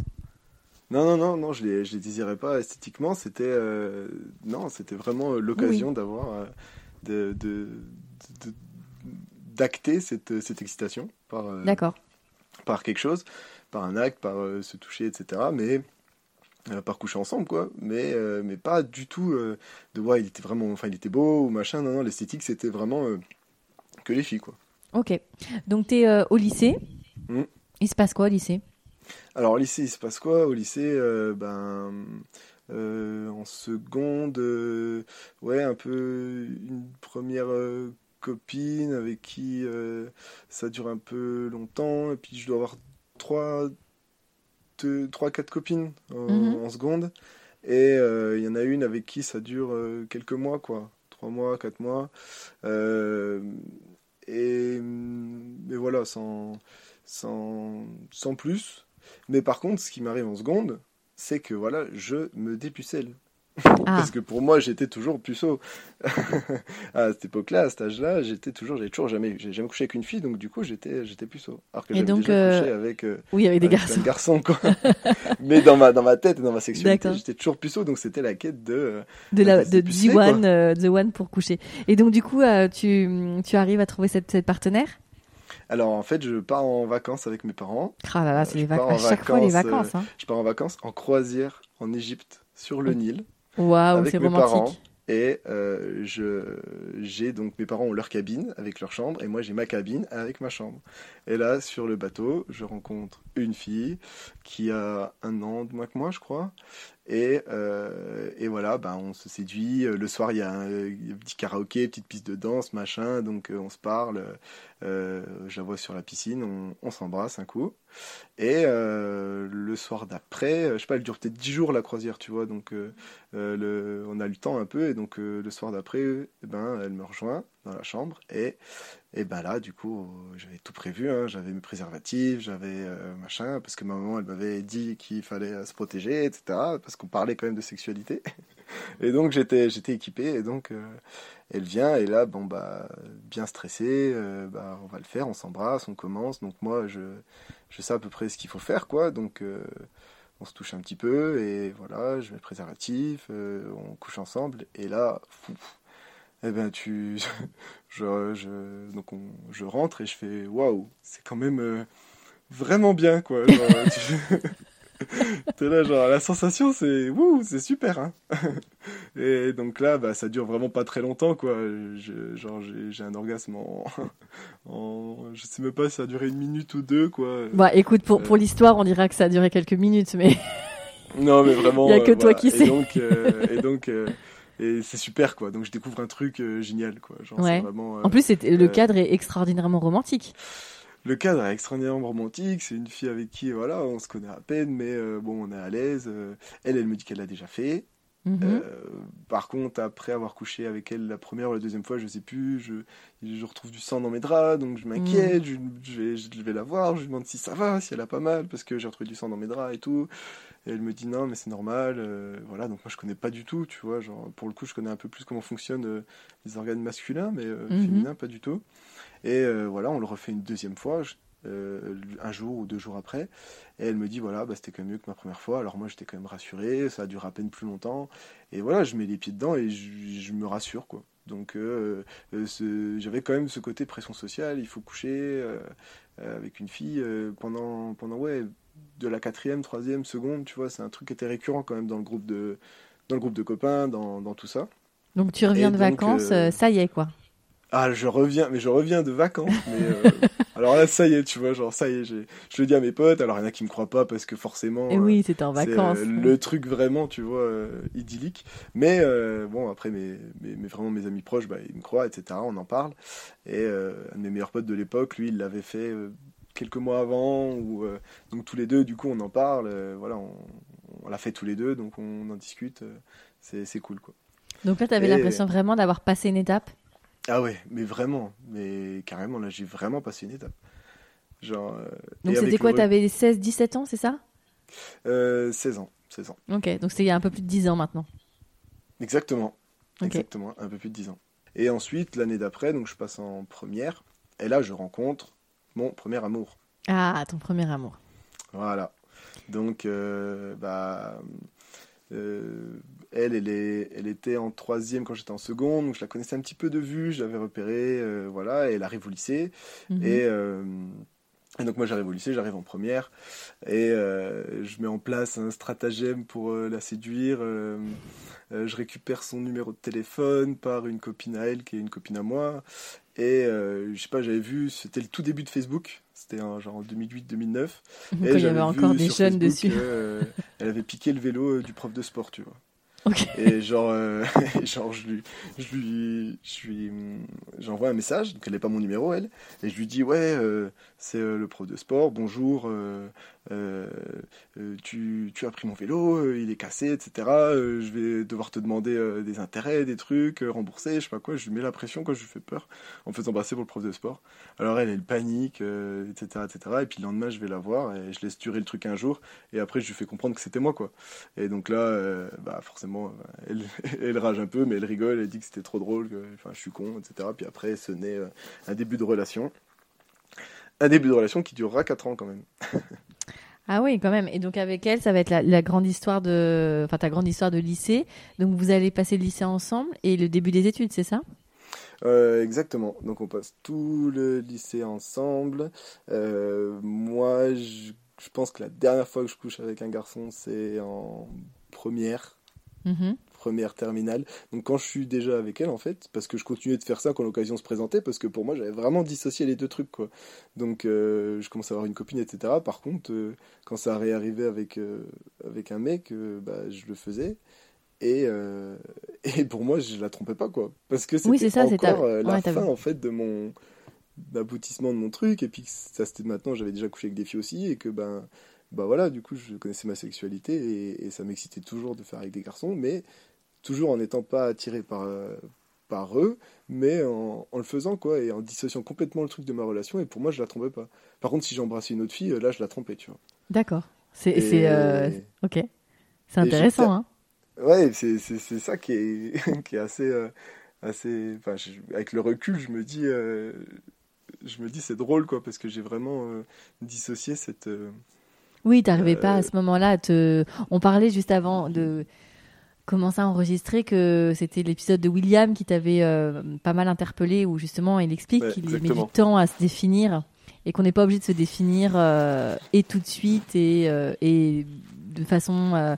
Non, non, non, non, je les, je les désirais pas esthétiquement. C'était, euh, non, c'était vraiment euh, l'occasion d'avoir, euh, de, d'acter cette, cette excitation par, euh, d'accord. par quelque chose, par un acte, par euh, se toucher, etc. Mais pas coucher ensemble, quoi. Mais, mais pas du tout de, ouais, il était vraiment, enfin, il était beau ou machin. Non, non, l'esthétique, c'était vraiment que les filles, quoi. Ok. Donc, tu es au lycée. Mm. Il se passe quoi au lycée? Alors, au lycée, il se passe quoi? Au lycée, ben euh, en seconde, euh, ouais, un peu une première euh, copine avec qui ça dure un peu longtemps. Et puis je dois avoir trois, deux, trois quatre copines en, mhm. seconde. Et il y en a une avec qui ça dure quelques mois, quoi. Trois mois, quatre mois. et mais voilà, sans, sans, sans plus. Mais par contre, ce qui m'arrive en seconde, c'est que voilà, je me dépucelle. Ah. Parce que pour moi, j'étais toujours puceau. [LAUGHS] à cette époque-là, à cet âge-là, j'étais toujours, j'ai toujours jamais, j'ai jamais couché avec une fille, donc du coup, j'étais, j'étais puceau. Alors que j'avais déjà euh, couché avec, euh, oui, avec des garçons. garçons quoi. [LAUGHS] Mais dans ma, dans ma tête et dans ma sexualité, j'étais toujours puceau, donc c'était la quête de, euh, de la, de, the one, the one pour coucher. Et donc du coup, tu, tu arrives à trouver cette, cette partenaire? Alors en fait, je pars en vacances avec mes parents. Ah là là, c'est les vacances. Chaque fois les vacances. Hein. je pars en vacances en croisière en Égypte sur le Nil. Waouh, c'est romantique. Parents. Et euh, je, j'ai donc mes parents ont leur cabine avec leur chambre et moi j'ai ma cabine avec ma chambre. Et là sur le bateau, je rencontre une fille qui a un an de moins que moi, je crois. Et, euh, et voilà, ben, on se séduit. Le soir, il y a un, petit karaoké, petite piste de danse, machin. Donc euh, on se parle. Euh, je la vois sur la piscine, on, s'embrasse un coup. Et euh, le soir d'après, euh, je sais pas, elle dure peut-être 10 jours la croisière, tu vois. Donc on a le temps un peu. Et donc le soir d'après, ben, elle me rejoint dans la chambre. Et, et ben là, du coup, j'avais tout prévu. Hein. J'avais mes préservatifs, j'avais machin. Parce que ma maman, elle m'avait dit qu'il fallait se protéger, etc. Parce qu'on parlait quand même de sexualité. [LAUGHS] et donc j'étais, équipé. Et donc elle vient et là, bon bah, bien stressé, euh, bah, on va le faire, on s'embrasse, on commence. Donc moi, je, sais à peu près ce qu'il faut faire, quoi. Donc euh, on se touche un petit peu et voilà, je mets le préservatif, euh, on couche ensemble et là, fou, eh ben tu, [LAUGHS] je, je, donc on, je rentre et je fais waouh, c'est quand même vraiment bien, quoi. [LAUGHS] T'es là, genre, la sensation, c'est wouh, c'est super, hein. [LAUGHS] Et donc là, bah, ça dure vraiment pas très longtemps, quoi. Je, genre, j'ai un orgasme en, en, Je sais même pas si ça a duré une minute ou deux, quoi. Bah, écoute, pour, pour euh. l'histoire, on dira que ça a duré quelques minutes, mais. non, mais vraiment. Il y a que euh, toi qui sais. Et donc, euh, et donc et c'est super quoi donc je découvre un truc génial quoi genre, ouais. vraiment, en plus le cadre est extraordinairement romantique le cadre est extraordinairement romantique. C'est une fille avec qui, voilà, on se connaît à peine, mais euh, bon, on est à l'aise. Euh, elle, elle me dit qu'elle l'a déjà fait. Mhm. Euh, par contre, après avoir couché avec elle la première ou la deuxième fois, je sais plus, je, je retrouve du sang dans mes draps, donc je m'inquiète, mhm. je, vais, je vais la voir, je lui demande si ça va, si elle a pas mal, parce que j'ai retrouvé du sang dans mes draps et tout. Et elle me dit non, mais c'est normal. voilà, donc moi je connais pas du tout, tu vois. Genre, pour le coup, je connais un peu plus comment fonctionnent les organes masculins, mais mhm. féminins, pas du tout. Et euh, voilà, on le refait une deuxième fois, euh, un jour ou deux jours après. Et elle me dit, voilà, bah, c'était quand même mieux que ma première fois. Alors moi, j'étais quand même rassuré, ça a duré à peine plus longtemps. Et voilà, je mets les pieds dedans et je, me rassure, quoi. Donc euh, j'avais quand même ce côté pression sociale, il faut coucher avec une fille pendant, pendant ouais, de la quatrième, troisième, seconde, tu vois, c'est un truc qui était récurrent quand même dans le groupe de, dans le groupe de copains, dans, dans tout ça. Donc tu reviens de vacances, ça y est quoi. Ah, je reviens, mais je reviens de vacances. Mais euh, [LAUGHS] alors là, ça y est, tu vois, genre ça y est, je le dis à mes potes. Alors il y en a qui me croient pas parce que forcément. Et eh oui, c'était en euh, vacances. le truc vraiment, tu vois, euh, idyllique. Mais bon, après mes, mes, vraiment mes amis proches, bah, ils me croient, etc. On en parle. Et un de mes meilleurs potes de l'époque, lui, il l'avait fait quelques mois avant. Ou donc tous les deux, du coup, on en parle. voilà, on, on l'a fait tous les deux, donc on en discute. c'est cool, quoi. Donc là, tu avais l'impression vraiment d'avoir passé une étape ah ouais, mais vraiment, mais carrément, là, j'ai vraiment passé une étape. Genre, euh, donc c'était quoi, t'avais 16, 17 ans, c'est ça? Euh, 16 ans, 16 ans. Ok, donc c'est il y a un peu plus de 10 ans maintenant. Exactement, exactement, un peu plus de 10 ans. Et ensuite, l'année d'après, donc je passe en première, et là, je rencontre mon premier amour. Ah, ton premier amour. Voilà. Donc, euh, bah, euh, elle, elle, est, elle était en troisième quand j'étais en seconde, donc je la connaissais un petit peu de vue, je l'avais repérée, euh, voilà, et elle arrive au lycée. Mhm. Et, euh, Et donc moi j'arrive au lycée, j'arrive en première et euh, je mets en place un stratagème pour la séduire. Je récupère son numéro de téléphone par une copine à elle qui est une copine à moi. Et je sais pas, j'avais vu, c'était le tout début de Facebook, c'était genre en 2008-2009. Quand il y avait encore des jeunes dessus. elle avait piqué le vélo du prof de sport, tu vois. Et genre, euh, [LAUGHS] genre je lui, je lui, je lui, j'envoie un message, donc elle n'est pas mon numéro elle, et je lui dis ouais, euh, c'est euh, le prof de sport, bonjour, tu, tu, as pris mon vélo, il est cassé, etc. je vais devoir te demander des intérêts, des trucs, rembourser, je sais pas quoi. Je lui mets la pression quand je lui fais peur en faisant passer pour le prof de sport. Alors elle, elle panique, etc., etc. Et puis le lendemain, je vais la voir et je laisse durer le truc un jour, et après je lui fais comprendre que c'était moi quoi. Et donc là, bah forcément [LAUGHS] elle, rage un peu, mais elle rigole, elle dit que c'était trop drôle, que enfin, je suis con, etc. Puis après, ce n'est euh, un début de relation. Un début de relation qui durera 4 ans quand même. [LAUGHS] Ah oui, quand même. Et donc avec elle, ça va être la, grande histoire de, enfin ta grande histoire de lycée. Donc vous allez passer le lycée ensemble et le début des études, c'est ça? Euh, exactement. Donc on passe tout le lycée ensemble. Euh, moi, je, je, pense que la dernière fois que je couche avec un garçon, c'est en première. Mhm. Première terminale. Donc quand je suis déjà avec elle, en fait, parce que je continuais de faire ça quand l'occasion se présentait, parce que pour moi, j'avais vraiment dissocié les deux trucs, quoi. Donc euh, je commence à avoir une copine, etc. Par contre, euh, quand ça réarrivait avec, euh, avec un mec, bah, je le faisais. Et, [LAUGHS] et pour moi, je la trompais pas, quoi. Parce que c'était oui, encore la fin, en fait, de mon d'aboutissement de mon truc. Et puis ça, c'était maintenant, j'avais déjà couché avec des filles aussi, et que, ben bah voilà, du coup, je connaissais ma sexualité et, ça m'excitait toujours de faire avec des garçons, mais toujours en n'étant pas attiré par, euh, par eux, mais en, le faisant, quoi, et en dissociant complètement le truc de ma relation, et pour moi, je la trompais pas. Par contre, si j'embrassais une autre fille, là, je la trompais, tu vois. D'accord. C'est. Euh... Ok. C'est intéressant, hein. Ouais, c'est ça qui est, [LAUGHS] qui est assez. Euh, assez enfin, avec le recul, je me dis. Euh, je me dis, c'est drôle, quoi, parce que j'ai vraiment dissocié cette oui, tu n'arrivais pas à ce moment-là à te. On parlait juste avant de commencer à enregistrer que c'était l'épisode de William qui t'avait euh, pas mal interpellé où justement il explique qu'il met du temps à se définir et qu'on n'est pas obligé de se définir euh, et tout de suite et, euh, et de façon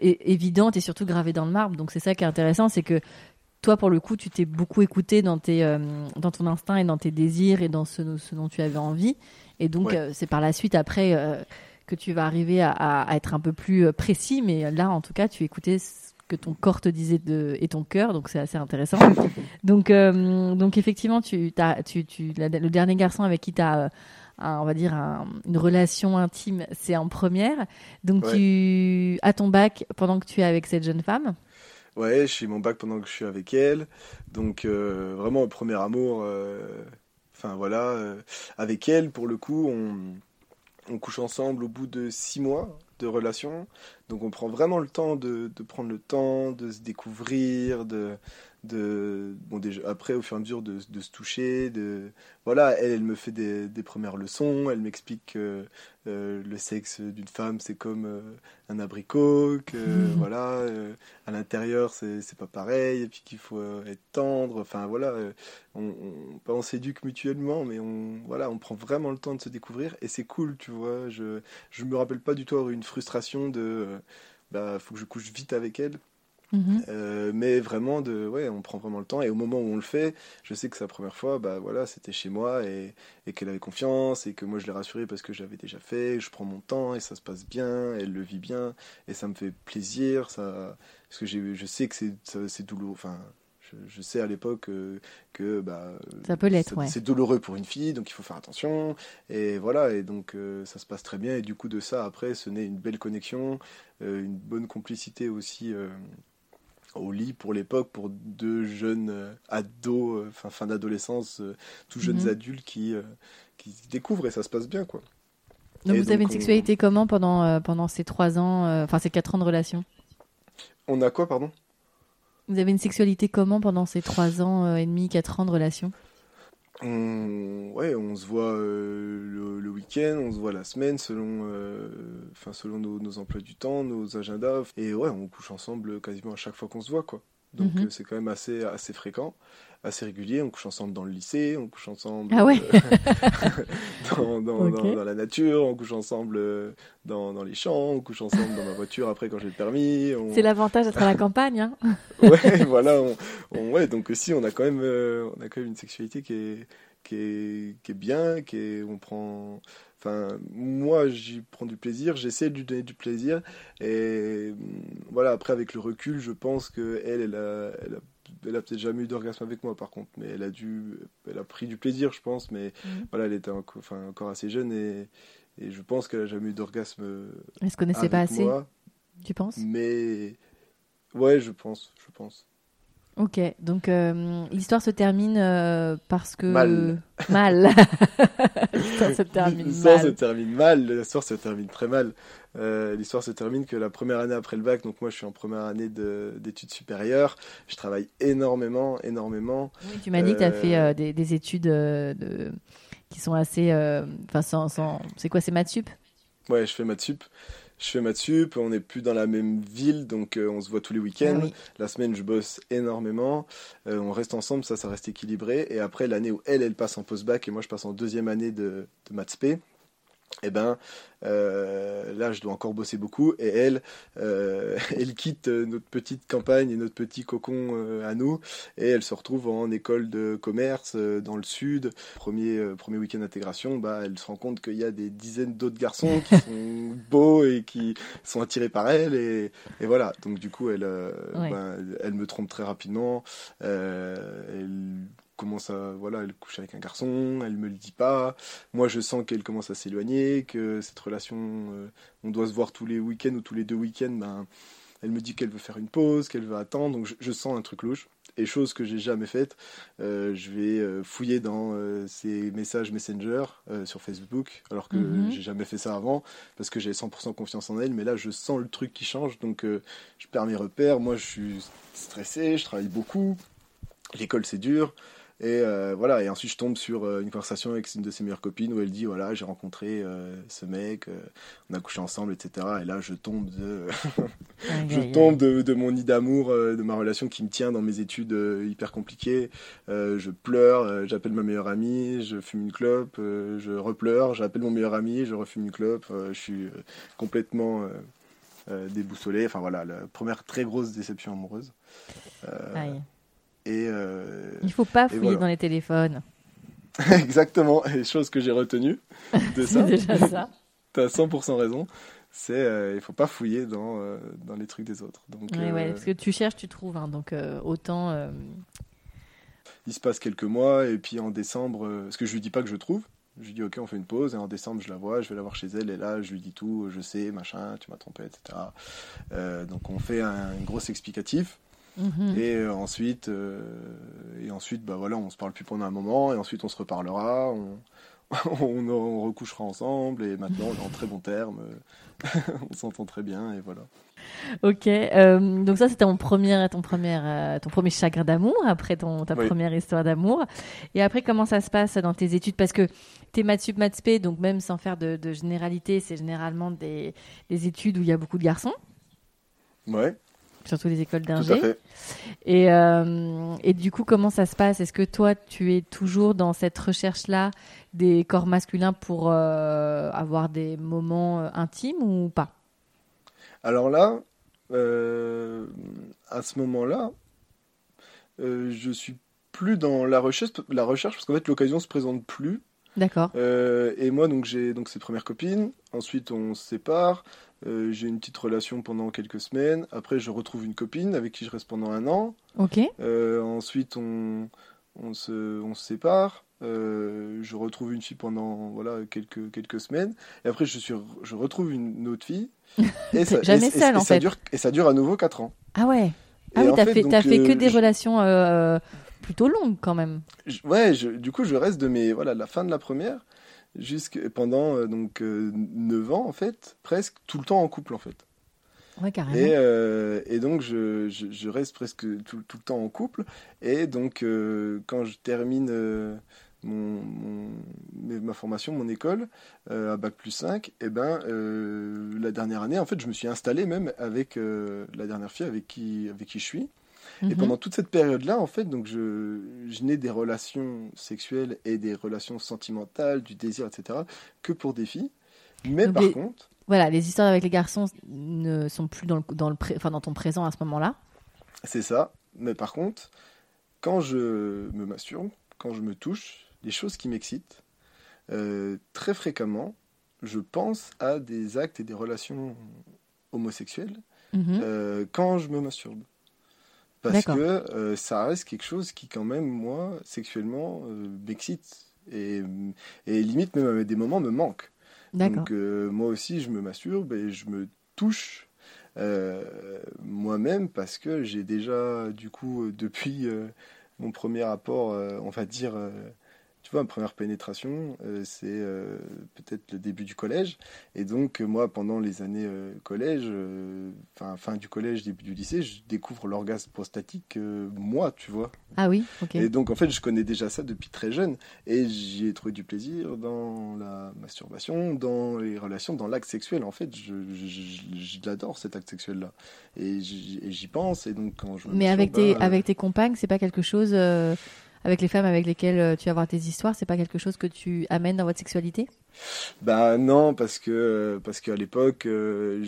évidente et surtout gravée dans le marbre. Donc c'est ça qui est intéressant, c'est que toi pour le coup tu t'es beaucoup écouté dans, tes, dans ton instinct et dans tes désirs et dans ce, ce dont tu avais envie. Et donc c'est par la suite après que tu vas arriver à, être un peu plus euh, précis, mais là, en tout cas, tu écoutais ce que ton corps te disait de, et ton cœur, donc c'est assez intéressant. [LAUGHS] donc, euh, donc effectivement, tu, as, tu, tu, le dernier garçon avec qui tu as euh, on va dire une relation intime, c'est en première. Donc tu as ton bac pendant que tu es avec cette jeune femme? Ouais, j'ai mon bac pendant que je suis avec elle. Donc vraiment au premier amour. Enfin voilà, avec elle pour le coup, on, on couche ensemble au bout de six mois de relation. Donc on prend vraiment le temps de, de prendre le temps, de se découvrir, de, de bon déjà après au fur et à mesure de, de se toucher de voilà elle elle me fait des, des premières leçons elle m'explique que euh, le sexe d'une femme c'est comme euh, un abricot que hmm. voilà euh, à l'intérieur c'est c'est pas pareil et puis qu'il faut être tendre enfin voilà on, on pas on s'éduque mutuellement mais on voilà on prend vraiment le temps de se découvrir et c'est cool tu vois je je me rappelle pas du tout avoir une frustration de bah faut que je couche vite avec elle Mhm. Euh, mais vraiment, de, ouais, on prend vraiment le temps. Et au moment où on le fait, je sais que sa première fois, bah voilà, c'était chez moi et, et qu'elle avait confiance et que moi je l'ai rassurée parce que j'avais déjà fait. Je prends mon temps et ça se passe bien. Elle le vit bien et ça me fait plaisir. Ça, parce que je sais que c'est douloureux. Enfin, je, sais à l'époque euh, que bah, ça peut l'être, C'est douloureux pour une fille, donc il faut faire attention. Et voilà, et donc euh, ça se passe très bien. Et du coup, de ça, après, ce n'est une belle connexion, une bonne complicité aussi au lit pour l'époque pour deux jeunes euh, ados, euh, fin, fin d'adolescence, euh, tous jeunes mhm. adultes qui, qui découvrent et ça se passe bien quoi. Donc vous avez une sexualité comment pendant, pendant ces trois ans, enfin ces quatre ans de relation? On a quoi, pardon? Vous avez une sexualité comment pendant ces trois ans et demi, quatre ans de relation? On, ouais, on se voit euh, le, week-end, on se voit la semaine selon, euh, enfin selon nos, emplois du temps, nos agendas. Et ouais, on couche ensemble quasiment à chaque fois qu'on se voit, quoi. Donc mhm. euh, c'est quand même assez, assez fréquent. Assez régulier. On couche ensemble dans le lycée, on couche ensemble Ah ouais [LAUGHS] dans, dans, [LAUGHS] Ok. dans- dans la nature, on couche ensemble euh, dans, les champs, on couche ensemble dans ma voiture après quand j'ai le permis. on- C'est l'avantage d'être à la campagne. Hein. [LAUGHS] ouais, voilà. On, on- ouais, donc aussi, on a quand même, euh, on a quand même une sexualité qui est, qui est, qui est bien, qui est, on prend. Enfin, moi, j'y prends du plaisir. J'essaie de lui donner du plaisir. Et voilà. Après, avec le recul, je pense que elle, elle a, elle a, elle a peut-être jamais eu d'orgasme avec moi, par contre. Mais elle a dû, elle a pris du plaisir, je pense. Mais Mhm. voilà, elle était encore, enfin, encore assez jeune et, et je pense qu'elle a jamais eu d'orgasme. Elle se connaissait avec pas assez, moi. tu penses? Mais ouais, je pense, je pense. Ok, donc euh, l'histoire se termine euh, parce que... Mal. [LAUGHS] Mal. [LAUGHS] l'histoire se termine L'histoire se mal. termine mal, l'histoire se termine très mal. Euh, l'histoire se termine que la première année après le bac, donc moi je suis en première année de- d'études supérieures, je travaille énormément, énormément. Oui, tu m'as dit que tu as Euh, fait euh, des, des études de... qui sont assez... Enfin, sans, sans- C'est quoi, c'est maths sup? Ouais, je fais maths sup. Je fais maths sup, on n'est plus dans la même ville, donc euh, on se voit tous les week-ends. Ah oui. La semaine, je bosse énormément. Euh, on reste ensemble, ça, ça reste équilibré. Et après, l'année où elle, elle passe en post-bac et moi, je passe en deuxième année de, de maths P, eh ben, euh, là, je dois encore bosser beaucoup. Et elle, euh, [LAUGHS] elle quitte euh, notre petite campagne et notre petit cocon euh, à nous. Et elle se retrouve en école de commerce dans le sud. Premier, premier week-end d'intégration, bah, elle se rend compte qu'il y a des dizaines d'autres garçons qui sont [LAUGHS] beaux et qui sont attirés par elle. Et, et voilà. Donc, du coup, elle, Ouais. ben, elle, me trompe très rapidement. Elle commence à voilà elle couche avec un garçon elle me le dit pas. Moi je sens qu'elle commence à s'éloigner que cette relation euh, on doit se voir tous les week-ends ou tous les deux week-ends ben elle me dit qu'elle veut faire une pause qu'elle veut attendre donc je, je sens un truc louche. Et chose que j'ai jamais faite euh, je vais euh, fouiller dans euh, ses messages messenger sur Facebook alors que Mhm. j'ai jamais fait ça avant parce que j'ai 100% confiance en elle mais là je sens le truc qui change donc je perds mes repères. Moi je suis stressé je travaille beaucoup l'école c'est dur et euh, voilà, et ensuite je tombe sur euh, une conversation avec une de ses meilleures copines où elle dit voilà, j'ai rencontré euh, ce mec, on a couché ensemble, etc. Et là je tombe de, [LAUGHS] je tombe de, de mon nid d'amour, de ma relation qui me tient dans mes études hyper compliquées. Je pleure, j'appelle ma meilleure amie, je fume une clope, je repleure, j'appelle mon meilleur ami, je refume une clope. je suis complètement déboussolé. Enfin voilà, la première très grosse déception amoureuse. Aïe. Et euh, Il faut pas fouiller voilà. dans les téléphones. [LAUGHS] Exactement, et chose que j'ai retenue de [LAUGHS] ça, déjà ça. tu as 100% raison, c'est euh, il faut pas fouiller dans, euh, dans les trucs des autres. Donc Ouais, ouais, euh, parce que tu cherches, tu trouves. hein, donc autant. il se passe quelques mois, et puis en décembre, parce que je lui dis pas que je trouve, je lui dis ok on fait une pause, et en décembre je la vois, je vais la voir chez elle, et là je lui dis tout, je sais, machin, tu m'as trompé, etc. Donc on fait un, gros explicatif, mhm. et euh, ensuite, euh, et ensuite bah voilà, on se parle plus pendant un moment, et ensuite on se reparlera, on, [LAUGHS] on, on recouchera ensemble, et maintenant on est en très bons termes, euh, [LAUGHS] on s'entend très bien, et voilà. Ok, euh, donc ça c'était ton premier, ton premier, ton premier chagrin d'amour après ton, ta Oui. première histoire d'amour. Et après comment ça se passe dans tes études? Parce que t'es maths sup, maths spé, donc même sans faire de, de généralité, c'est généralement des, des études où il y a beaucoup de garçons, Ouais, surtout les écoles tout à d'ingé. fait. Et, euh, et du coup comment ça se passe? Est-ce que toi tu es toujours dans cette recherche-là des corps masculins pour euh, avoir des moments euh, intimes ou pas? Alors là, euh, à ce moment-là, je suis plus dans la recherche, la recherche parce qu'en fait l'occasion se présente plus. D'accord. Euh, et moi donc j'ai donc cette première copine. Ensuite on se sépare. Euh, j'ai une petite relation pendant quelques semaines. Après je retrouve une copine avec qui je reste pendant un an. Ok. Euh, ensuite on, on se on se sépare. Euh, je retrouve une fille pendant voilà quelques quelques semaines. Et après je suis je retrouve une autre fille. [LAUGHS] Et ça, Jamais et- et- seule, et en ça fait. Dure, et ça dure à nouveau 4 ans. Ah ouais. Ah Et oui, t'as fait, donc, fait que des relations plutôt longues quand même. Je- ouais, je- du coup, je reste de mes voilà la fin de la première jusque pendant euh, donc euh, 9 ans en fait, presque tout le temps en couple en fait. Ouais, carrément. Et, euh, et donc je, je, je reste presque tout, tout le temps en couple et donc euh, quand je termine mon, ma formation, mon école à bac plus 5, et ben euh, la dernière année en fait, je me suis installé même avec la dernière fille avec qui avec qui je suis. Et Mhm. pendant toute cette période-là, en fait, donc je, je n'ai des relations sexuelles et des relations sentimentales, du désir, etc., que pour des filles. Mais Donc par les- contre, Voilà, les histoires avec les garçons ne sont plus dans, le, dans, le pré- enfin, dans ton présent à ce moment-là. c'est ça. Mais par contre, quand je me masturbe, quand je me touche, les choses qui m'excitent, euh, très fréquemment, je pense à des actes et des relations homosexuelles Mhm. euh, quand je me masturbe. Parce que euh, ça reste quelque chose qui, quand même, moi, sexuellement, euh, m'excite. Et, et limite, même à des moments, me manque. Donc, euh, moi aussi, je me masturbe et je me touche euh, moi-même parce que j'ai déjà, du coup, euh, depuis euh, mon premier rapport, euh, on va dire, euh, tu vois, ma première pénétration, euh, c'est euh, peut-être le début du collège. Et donc, euh, moi, pendant les années euh, collège, fin, fin du collège, début du lycée, je découvre l'orgasme prostatique, moi, tu vois. Ah oui, ok. Et donc, en fait, je connais déjà ça depuis très jeune. Et j'y ai trouvé du plaisir dans la masturbation, dans les relations, dans l'acte sexuel. En fait, je, je, l'adore, cet acte sexuel-là. Et j'y pense. Et donc, quand je me Mais avec tes, avec tes compagnes, c'est pas quelque chose. Avec les femmes avec lesquelles euh, tu vas avoir tes histoires, c'est pas quelque chose que tu amènes dans votre sexualité? Bah non, parce que parce qu'à l'époque, euh,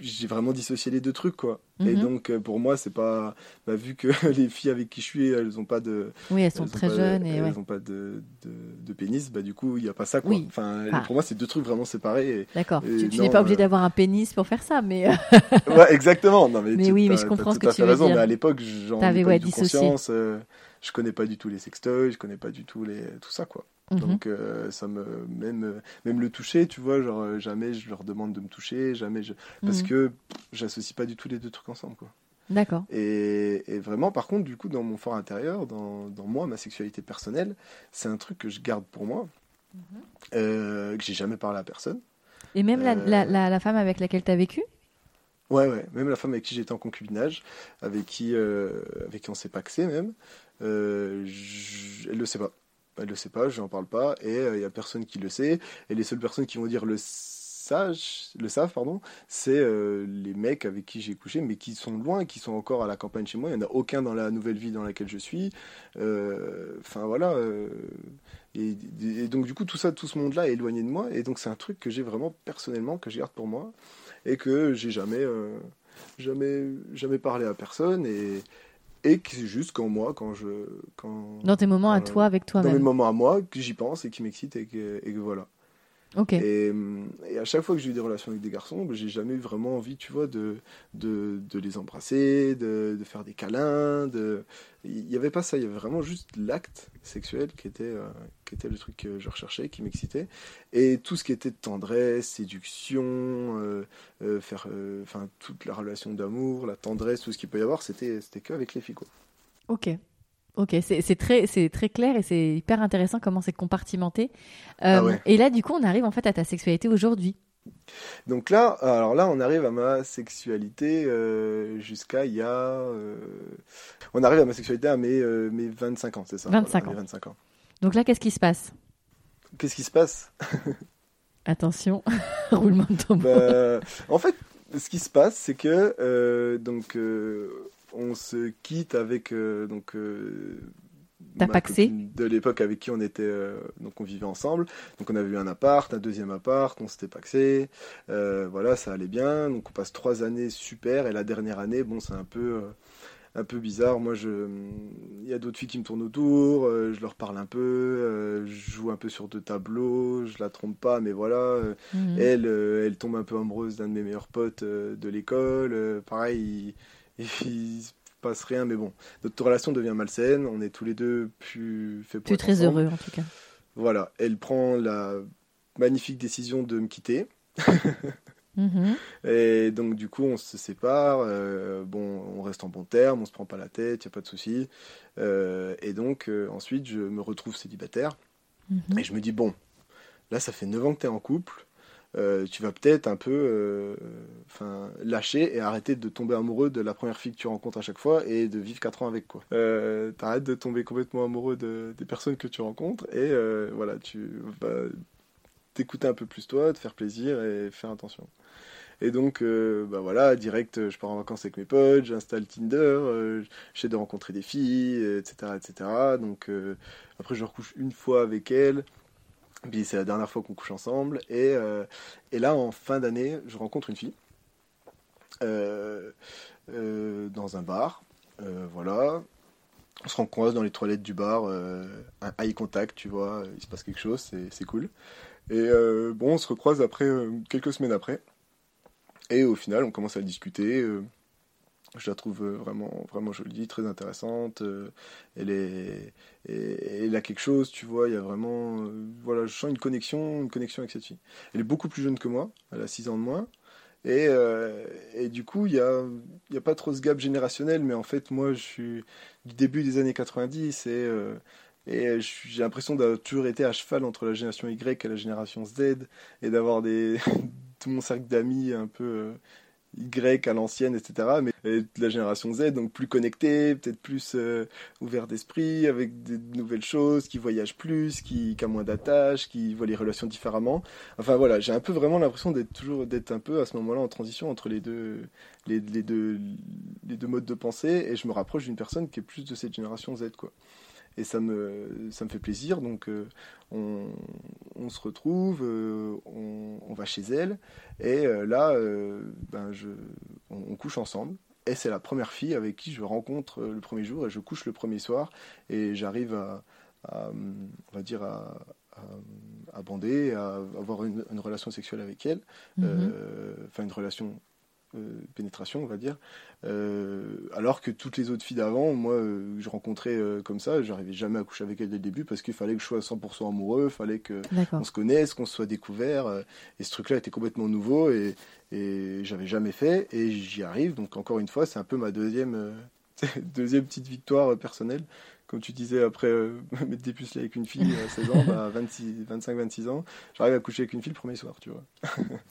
j'ai vraiment dissocié les deux trucs, quoi. Et Mhm. donc, euh, pour moi, c'est pas... Bah, vu que [LAUGHS] les filles avec qui je suis, elles ont pas de... Oui, elles sont elles très pas- jeunes et elles ouais. ont pas de, de, de pénis, bah du coup, il n'y a pas ça, quoi. Oui. Enfin, Ah. pour moi, c'est deux trucs vraiment séparés. D'accord. Tu, n'es pas obligé euh, d'avoir un pénis pour faire ça, mais euh, [LAUGHS] Ouais, exactement. Non, mais Mais tu- oui, mais je comprends ce que tu veux raison, dire. Mais à l'époque, j'en avais ouais, conscience. euh, je connais pas du tout les sextoys, je connais pas du tout les tout ça quoi. Mhm. Donc euh, ça me même même le toucher, tu vois, genre euh, jamais je leur demande de me toucher, jamais je parce Mhm. que j'associe pas du tout les deux trucs ensemble quoi. D'accord. Et, et vraiment, par contre, du coup, dans mon fort intérieur, dans, dans moi, ma sexualité personnelle, c'est un truc que je garde pour moi, Mhm. euh, que j'ai jamais parlé à personne. Et même la, Euh, la, la, la femme avec laquelle tu as vécu? Ouais, ouais. Même la femme avec qui j'étais en concubinage, avec qui, avec qui on s'est paxé même, je- elle le sait pas. Elle le sait pas, je n'en parle pas, et il y a personne qui le sait. Et les seules personnes qui vont dire le le savent, pardon, c'est euh, les mecs avec qui j'ai couché, mais qui sont loin, qui sont encore à la campagne chez moi. Il n'y en a aucun dans la nouvelle vie dans laquelle je suis. Euh, Enfin voilà. euh, et, donc du coup, tout ça, tout ce monde-là est éloigné de moi, et donc c'est un truc que j'ai vraiment personnellement, que je garde pour moi et que j'ai jamais, euh, jamais, jamais parlé à personne et que c'est juste quand moi, quand je, quand Dans tes moments à toi, avec dans mes toi-même. moments à moi, que j'y pense et qui m'excite et que, et que voilà. Ok. Et, et à chaque fois que j'ai eu des relations avec des garçons, ben, j'ai jamais eu vraiment envie, tu vois, de, de, de les embrasser, de, de faire des câlins. De... Il n'y avait pas ça, il y avait vraiment juste l'acte sexuel qui était, euh, qui était le truc que je recherchais, qui m'excitait. Et tout ce qui était tendresse, séduction, euh, euh, faire, euh, enfin, toute la relation d'amour, la tendresse, tout ce qu'il peut y avoir, c'était, c'était que avec les filles, quoi. Ok. Ok, c'est très, très clair et c'est hyper intéressant comment c'est compartimenté. Euh, Ah ouais. Et là, du coup, on arrive en fait à ta sexualité aujourd'hui. Donc là, alors là, on arrive à ma sexualité euh, jusqu'à il y a. euh, on arrive à ma sexualité à mes, euh, mes 25 ans, c'est ça? 25 mes ans. 25 ans. Donc là, qu'est-ce qui se passe? Qu'est-ce qui se passe? Attention, [LAUGHS] roulement de tambour. Bah, En fait, ce qui se passe, c'est que euh, donc euh, on se quitte avec euh, donc. euh, ma de l'époque avec qui on était euh, donc on vivait ensemble donc on avait eu un appart un deuxième appart on s'était paxé euh, voilà ça allait bien donc on passe trois années super et la dernière année bon c'est un peu euh, un peu bizarre moi je il y a d'autres filles qui me tournent autour euh, je leur parle un peu euh, je joue un peu sur deux tableaux je la trompe pas mais voilà euh, Mhm. elle, elle tombe un peu amoureuse d'un de mes meilleurs potes de l'école. pareil, il, [LAUGHS] il se passe rien, mais bon, notre relation devient malsaine. On est tous les deux plus faits pour être très ensemble. heureux en tout cas. Voilà, elle prend la magnifique décision de me quitter. [LAUGHS] Mhm. Et donc, du coup, on se sépare. euh, bon, on reste en bon terme, on se prend pas la tête, il n'y a pas de souci. Euh, et donc, euh, ensuite, je me retrouve célibataire. Mhm. Et je me dis, bon, là, ça fait 9 ans que tu es en couple. Euh, tu vas peut-être un peu euh, enfin, lâcher et arrêter de tomber amoureux de la première fille que tu rencontres à chaque fois et de vivre 4 ans avec. quoi. Euh, T'arrêtes de tomber complètement amoureux de, des personnes que tu rencontres et euh, voilà, tu vas t'écouter un peu plus toi, te faire plaisir et faire attention. Et donc, bah voilà, direct, je pars en vacances avec mes potes, j'installe Tinder, j'essaie de rencontrer des filles, etc., etc. Donc, après, je recouche une fois avec elles. Puis c'est la dernière fois qu'on couche ensemble. Et, et là, en fin d'année, je rencontre une fille. dans un bar. voilà, on se rencontre dans les toilettes du bar, euh, un eye contact, tu vois, il se passe quelque chose, c'est cool. Et euh, bon, on se recroise après, euh, quelques semaines après. Et au final, on commence à discuter. Je la trouve vraiment, vraiment jolie, très intéressante. elle, est, elle a quelque chose, tu vois, il y a vraiment. voilà, je sens une connexion, une connexion avec cette fille. Elle est beaucoup plus jeune que moi, elle a 6 ans de moins. Et, et, du coup, il n'y a, y a pas trop ce gap générationnel, mais en fait, moi, je suis du début des années 90 et, euh, et j'ai l'impression d'avoir toujours été à cheval entre la génération Y et la génération Z et d'avoir des [LAUGHS] tout mon cercle d'amis un peu euh, Y à l'ancienne, etc. Mais la génération Z, donc plus connecté, peut-être plus euh, ouvert d'esprit, avec des nouvelles choses, qui voyage plus, qui, a moins d'attaches, qui voit les relations différemment. Enfin voilà, j'ai un peu vraiment l'impression d'être toujours d'être un peu à ce moment-là en transition entre les deux, les, deux, les deux modes de pensée, et je me rapproche d'une personne qui est plus de cette génération Z, quoi et ça me, ça me fait plaisir. Donc euh, on, on, se retrouve, euh, on, on, va chez elle, et euh, là, ben je, on, couche ensemble. Et c'est la première fille avec qui je rencontre le premier jour et je couche le premier soir et j'arrive à, on va dire à, à, bander, à avoir une, une, relation sexuelle avec elle, mhm. enfin une relation euh, pénétration, on va dire. Euh, alors que toutes les autres filles d'avant, moi, euh, je rencontrais comme ça, j'arrivais jamais à coucher avec elles dès le début parce qu'il fallait que je sois 100% amoureux, il fallait qu'on se connaisse, qu'on se soit découvert. et ce truc-là était complètement nouveau et, et j'avais jamais fait et j'y arrive. Donc encore une fois, c'est un peu ma deuxième, [LAUGHS] deuxième petite victoire personnelle comme tu disais, après euh, [LAUGHS] mettre des puces avec une fille à 16 ans, bah, [LAUGHS] 25-26 ans, j'arrive à coucher avec une fille le premier soir, tu vois.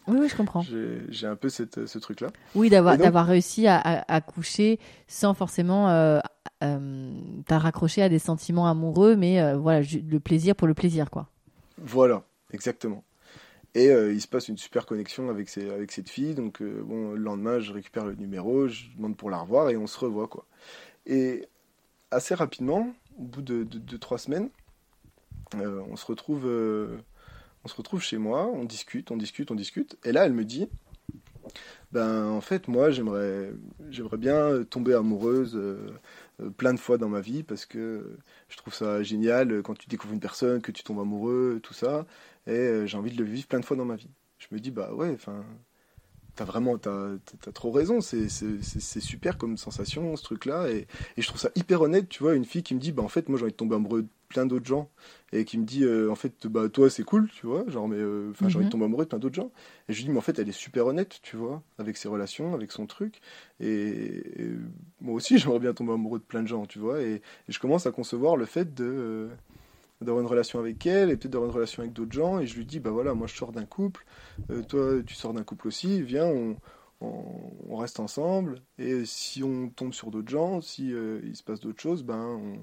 oui, oui, je comprends. J'ai un peu cette, ce truc-là. Oui, d'avoir réussi à, à, coucher sans forcément euh, euh, t'as raccroché à des sentiments amoureux, mais euh, voilà, le plaisir pour le plaisir, quoi. Voilà, exactement. Et il se passe une super connexion avec cette fille. Donc, bon, le lendemain, je récupère le numéro, je demande pour la revoir et on se revoit, quoi. Et assez rapidement, au bout de, trois semaines, euh, on, se retrouve, euh, on se retrouve chez moi, on discute, on discute, on discute. Et là, elle me dit, ben en fait, moi, j'aimerais, bien tomber amoureuse euh, plein de fois dans ma vie parce que je trouve ça génial quand tu découvres une personne, que tu tombes amoureux, tout ça. Et j'ai envie de le vivre plein de fois dans ma vie. Je me dis, bah ouais, enfin t'as vraiment, t'as, as trop raison. C'est, super comme sensation, ce truc-là. Et, je trouve ça hyper honnête, tu vois, une fille qui me dit, bah en fait, moi j'ai envie de tomber amoureux de plein d'autres gens. Et qui me dit, euh, en fait, bah toi c'est cool, tu vois, genre, mais euh, enfin, j'ai envie de mhm. tomber amoureux de plein d'autres gens. Et je lui dis, mais en fait, elle est super honnête, tu vois, avec ses relations, avec son truc. Et, moi aussi, [LAUGHS] j'aimerais bien tomber amoureux de plein de gens, tu vois. Et, je commence à concevoir le fait de. D'avoir une relation avec elle et peut-être d'avoir une relation avec d'autres gens. Et je lui dis, bah voilà, moi je sors d'un couple, euh, toi tu sors d'un couple aussi, viens, on, on, reste ensemble. Et si on tombe sur d'autres gens, si euh, il se passe d'autres choses, ben on,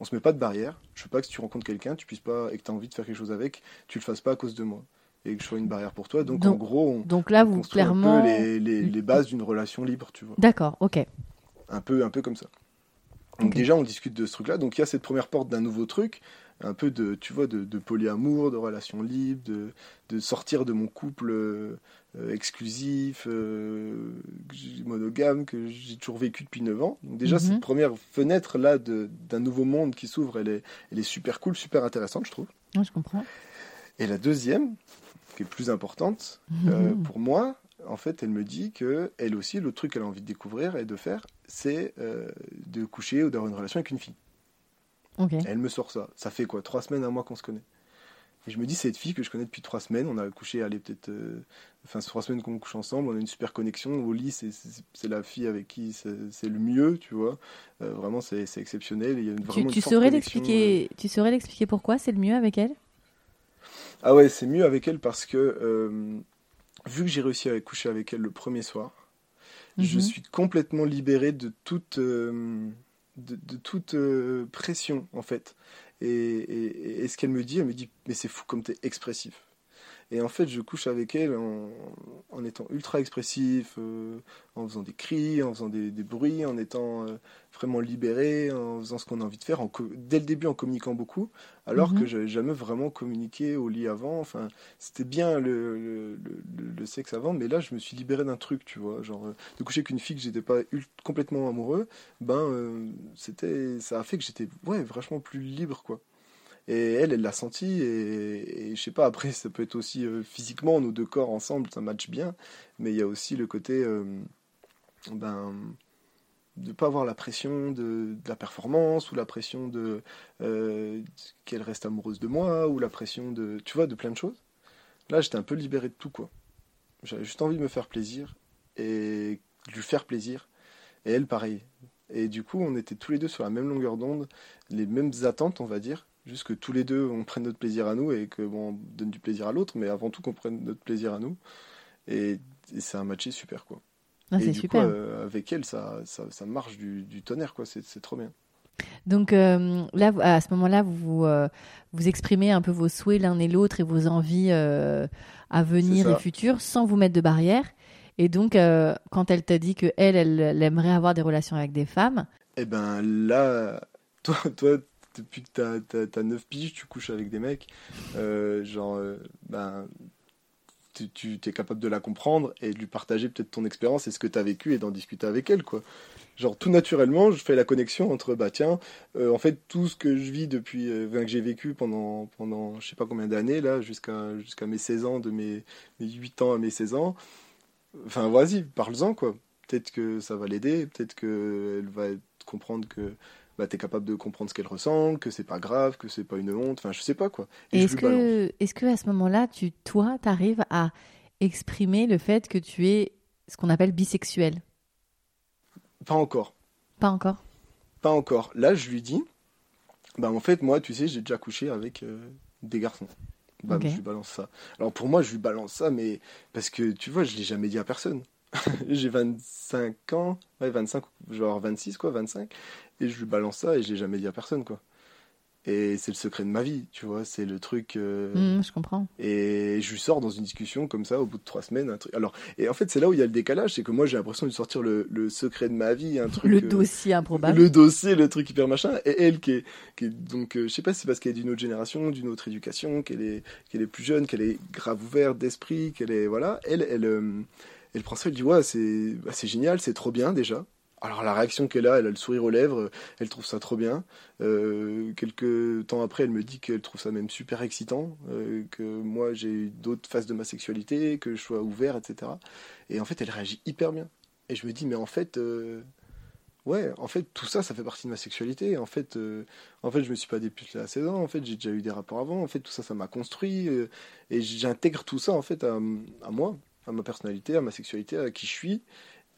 on se met pas de barrière. Je veux pas que si tu rencontres quelqu'un, tu puisses pas et que tu as envie de faire quelque chose avec, tu le fasses pas à cause de moi et que je sois une barrière pour toi. Donc, en gros, on, donc là, vous clairement un peu les, les, les bases d'une relation libre, tu vois. D'accord, ok. Un peu, un peu comme ça. Donc déjà, on discute de ce truc-là. Donc il y a cette première porte d'un nouveau truc un peu de, tu vois, de, de polyamour, de relations libres, de, de sortir de mon couple euh, exclusif, euh, monogame, que j'ai toujours vécu depuis 9 ans. Donc déjà, cette mhm. première fenêtre-là d'un nouveau monde qui s'ouvre, elle est, elle est super cool, super intéressante, je trouve. je comprends. Et la deuxième, qui est plus importante, euh, mhm. pour moi, en fait, elle me dit que elle aussi, le truc qu'elle a envie de découvrir et de faire, c'est de coucher ou d'avoir une relation avec une fille. Elle me sort ça. Ça fait quoi Trois semaines, un mois qu'on se connaît. Et je me dis, cette fille que je connais depuis trois semaines, on a couché, allez, peut-être. Euh, enfin, trois semaines qu'on couche ensemble, on a une super connexion. Au lit, c'est la fille avec qui c'est le mieux, tu vois. Euh, vraiment, c'est exceptionnel. Il y a une, vraiment tu, saurais l'expliquer Tu saurais l'expliquer pourquoi c'est le mieux avec elle? Ah ouais, c'est mieux avec elle parce que, euh, vu que j'ai réussi à coucher avec elle le premier soir, je mhm. suis complètement libéré de toute de, toute euh, pression en fait. Et, ce qu'elle me dit, elle me dit mais c'est fou comme tu es expressif. Et en fait, je couche avec elle en, en étant ultra expressif, euh, en faisant des cris, en faisant des, des bruits, en étant euh, vraiment libéré, en faisant ce qu'on a envie de faire, en dès le début en communiquant beaucoup, alors Mhm. que j'avais jamais vraiment communiqué au lit avant. Enfin, c'était bien le, le, le- le sexe avant, mais là, je me suis libéré d'un truc, tu vois. Genre, euh, de coucher avec une fille que j'étais pas complètement amoureux, ben, c'était, ça a fait que j'étais, ouais, vachement plus libre, quoi. Et elle, elle l'a senti, et, et je sais pas, après, ça peut être aussi euh, physiquement, nos deux corps ensemble, ça match bien, mais il y a aussi le côté, euh, ben, de pas avoir la pression de, la performance, ou la pression de euh, qu'elle reste amoureuse de moi, ou la pression de, tu vois, de plein de choses. Là, j'étais un peu libéré de tout, quoi. J'avais juste envie de me faire plaisir, et de lui faire plaisir, et elle, pareil. Et du coup, on était tous les deux sur la même longueur d'onde, les mêmes attentes, on va dire. Juste que tous les deux, on prenne notre plaisir à nous et que bon, on donne du plaisir à l'autre, mais avant tout qu'on prenne notre plaisir à nous. Et, et c'est un matché super, quoi. Ah, et c'est du super. coup, euh, avec elle, ça, ça, ça marche du, du tonnerre, quoi. C'est c'est trop bien. Donc euh, là, à ce moment-là, vous vous, euh, vous exprimez un peu vos souhaits l'un et l'autre et vos envies à venir et futures sans vous mettre de barrière. Et donc, quand elle t'a dit que elle, elle, elle aimerait avoir des relations avec des femmes, Et ben là, [LAUGHS] toi, toi depuis que t'as, t'as 9 piges, tu couches avec des mecs. euh, genre, euh, ben, tu, es capable de la comprendre et de lui partager peut-être ton expérience et ce que tu as vécu et d'en discuter avec elle, quoi. Genre, tout naturellement, je fais la connexion entre, bah tiens, euh, en fait, tout ce que je vis depuis, que j'ai vécu pendant, pendant je sais pas combien d'années, là, jusqu'à jusqu'à mes 16 ans, de mes, mes 8 ans à mes 16 ans, enfin, vas-y, parle-en, quoi. Peut-être que ça va l'aider, peut-être qu'elle va comprendre que bah, tu es capable de comprendre ce qu'elle ressent, que c'est pas grave, que c'est pas une honte, enfin, je sais pas, quoi. Et est-ce que, est-ce que à ce moment-là, tu, toi, t'arrives à exprimer le fait que tu es ce qu'on appelle bisexuel? Pas encore. Pas encore? Pas encore. Là, je lui dis, bah en fait, moi, tu sais, j'ai déjà couché avec euh, des garçons. Bah, je lui balance ça. Alors pour moi, je lui balance ça, mais parce que tu vois, je l'ai jamais dit à personne. [LAUGHS] j'ai 25 ans, ouais, 25, genre 26, quoi, 25, et je lui balance ça et je l'ai jamais dit à personne, quoi. Et c'est le secret de ma vie, tu vois, c'est le truc. euh, Hum, je comprends. Et je lui sors dans une discussion comme ça au bout de trois semaines. Un truc. Alors, et en fait, c'est là où il y a le décalage, c'est que moi j'ai l'impression de lui sortir le, le secret de ma vie, un truc. Le euh, dossier improbable. le dossier, le truc hyper machin, et elle qui est, qui est donc, euh, je sais pas si c'est parce qu'elle est d'une autre génération, d'une autre éducation, qu'elle est, qu'elle est plus jeune, qu'elle est grave ouverte d'esprit, qu'elle est, voilà, elle, elle, elle prend ça, elle dit, ouais, c'est, bah, c'est génial, c'est trop bien déjà. Alors la réaction qu'elle a, elle a le sourire aux lèvres, elle trouve ça trop bien. Euh, quelques temps après, elle me dit qu'elle trouve ça même super excitant, euh, que moi j'ai eu d'autres phases de ma sexualité, que je sois ouvert, etc. Et en fait, elle réagit hyper bien. Et je me dis, mais en fait, euh, ouais, en fait, tout ça, ça fait partie de ma sexualité. En fait, euh, en fait, je me suis pas député à 16 ans. En fait, j'ai déjà eu des rapports avant. En fait, tout ça, ça m'a construit. et j'intègre tout ça, en fait, à moi, à ma personnalité, à ma sexualité, à qui je suis,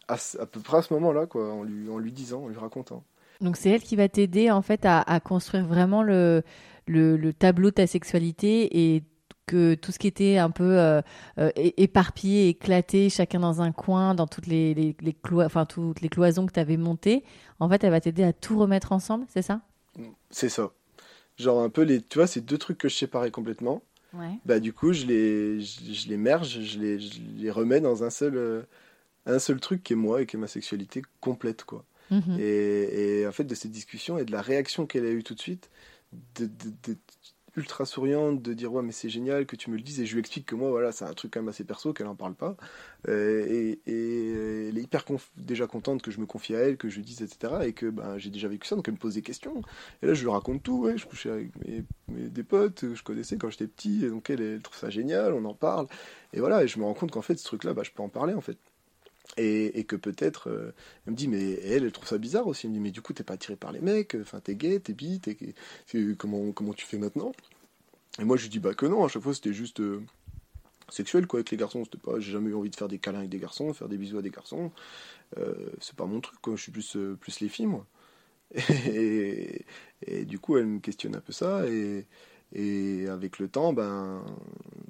à, peu près à ce moment-là, quoi, en lui, en lui disant, en lui racontant. Donc c'est elle qui va t'aider en fait à, à construire vraiment le, le, le tableau de ta sexualité et que tout ce qui était un peu euh, euh, éparpillé, éclaté, chacun dans un coin, dans toutes les, les, les cloi- enfin, toutes les cloisons que tu avais montées, en fait elle va t'aider à tout remettre ensemble, c'est ça? C'est ça. Genre un peu les, tu vois, ces deux trucs que je séparais complètement. Ouais. Bah du coup, je les, je, je les merge, je les, je les remets dans un seul, euh, un seul truc qui est moi et qui est ma sexualité complète, quoi. Mhm. Et, et en fait, de cette discussion et de la réaction qu'elle a eue tout de suite, de- ultra souriante, de dire ouais mais c'est génial que tu me le dises. Et je lui explique que moi voilà c'est un truc quand même assez perso qu'elle en parle pas. Euh, et, elle est hyper déjà contente que je me confie à elle que je lui dise etc et que ben, j'ai déjà vécu ça donc elle me pose des questions. Et là je lui raconte tout ouais je couchais avec mes, mes- des potes que je connaissais quand j'étais petit et donc elle, trouve ça génial on en parle. Et voilà et je me rends compte qu'en fait ce truc là bah, je peux en parler en fait et, que peut-être euh, elle me dit mais elle elle trouve ça bizarre aussi. Elle me dit mais du coup t'es pas attiré par les mecs enfin t'es gay t'es bi t'es t'es- comment comment tu fais maintenant? Et moi je lui dis bah que non à chaque fois c'était juste euh, sexuel quoi avec les garçons. C'était pas j'ai jamais eu envie de faire des câlins avec des garçons faire des bisous à des garçons. Euh, c'est pas mon truc quoi. Je suis plus euh, plus les filles moi. [LAUGHS] Et, et du coup elle me questionne un peu ça. Et et avec le temps ben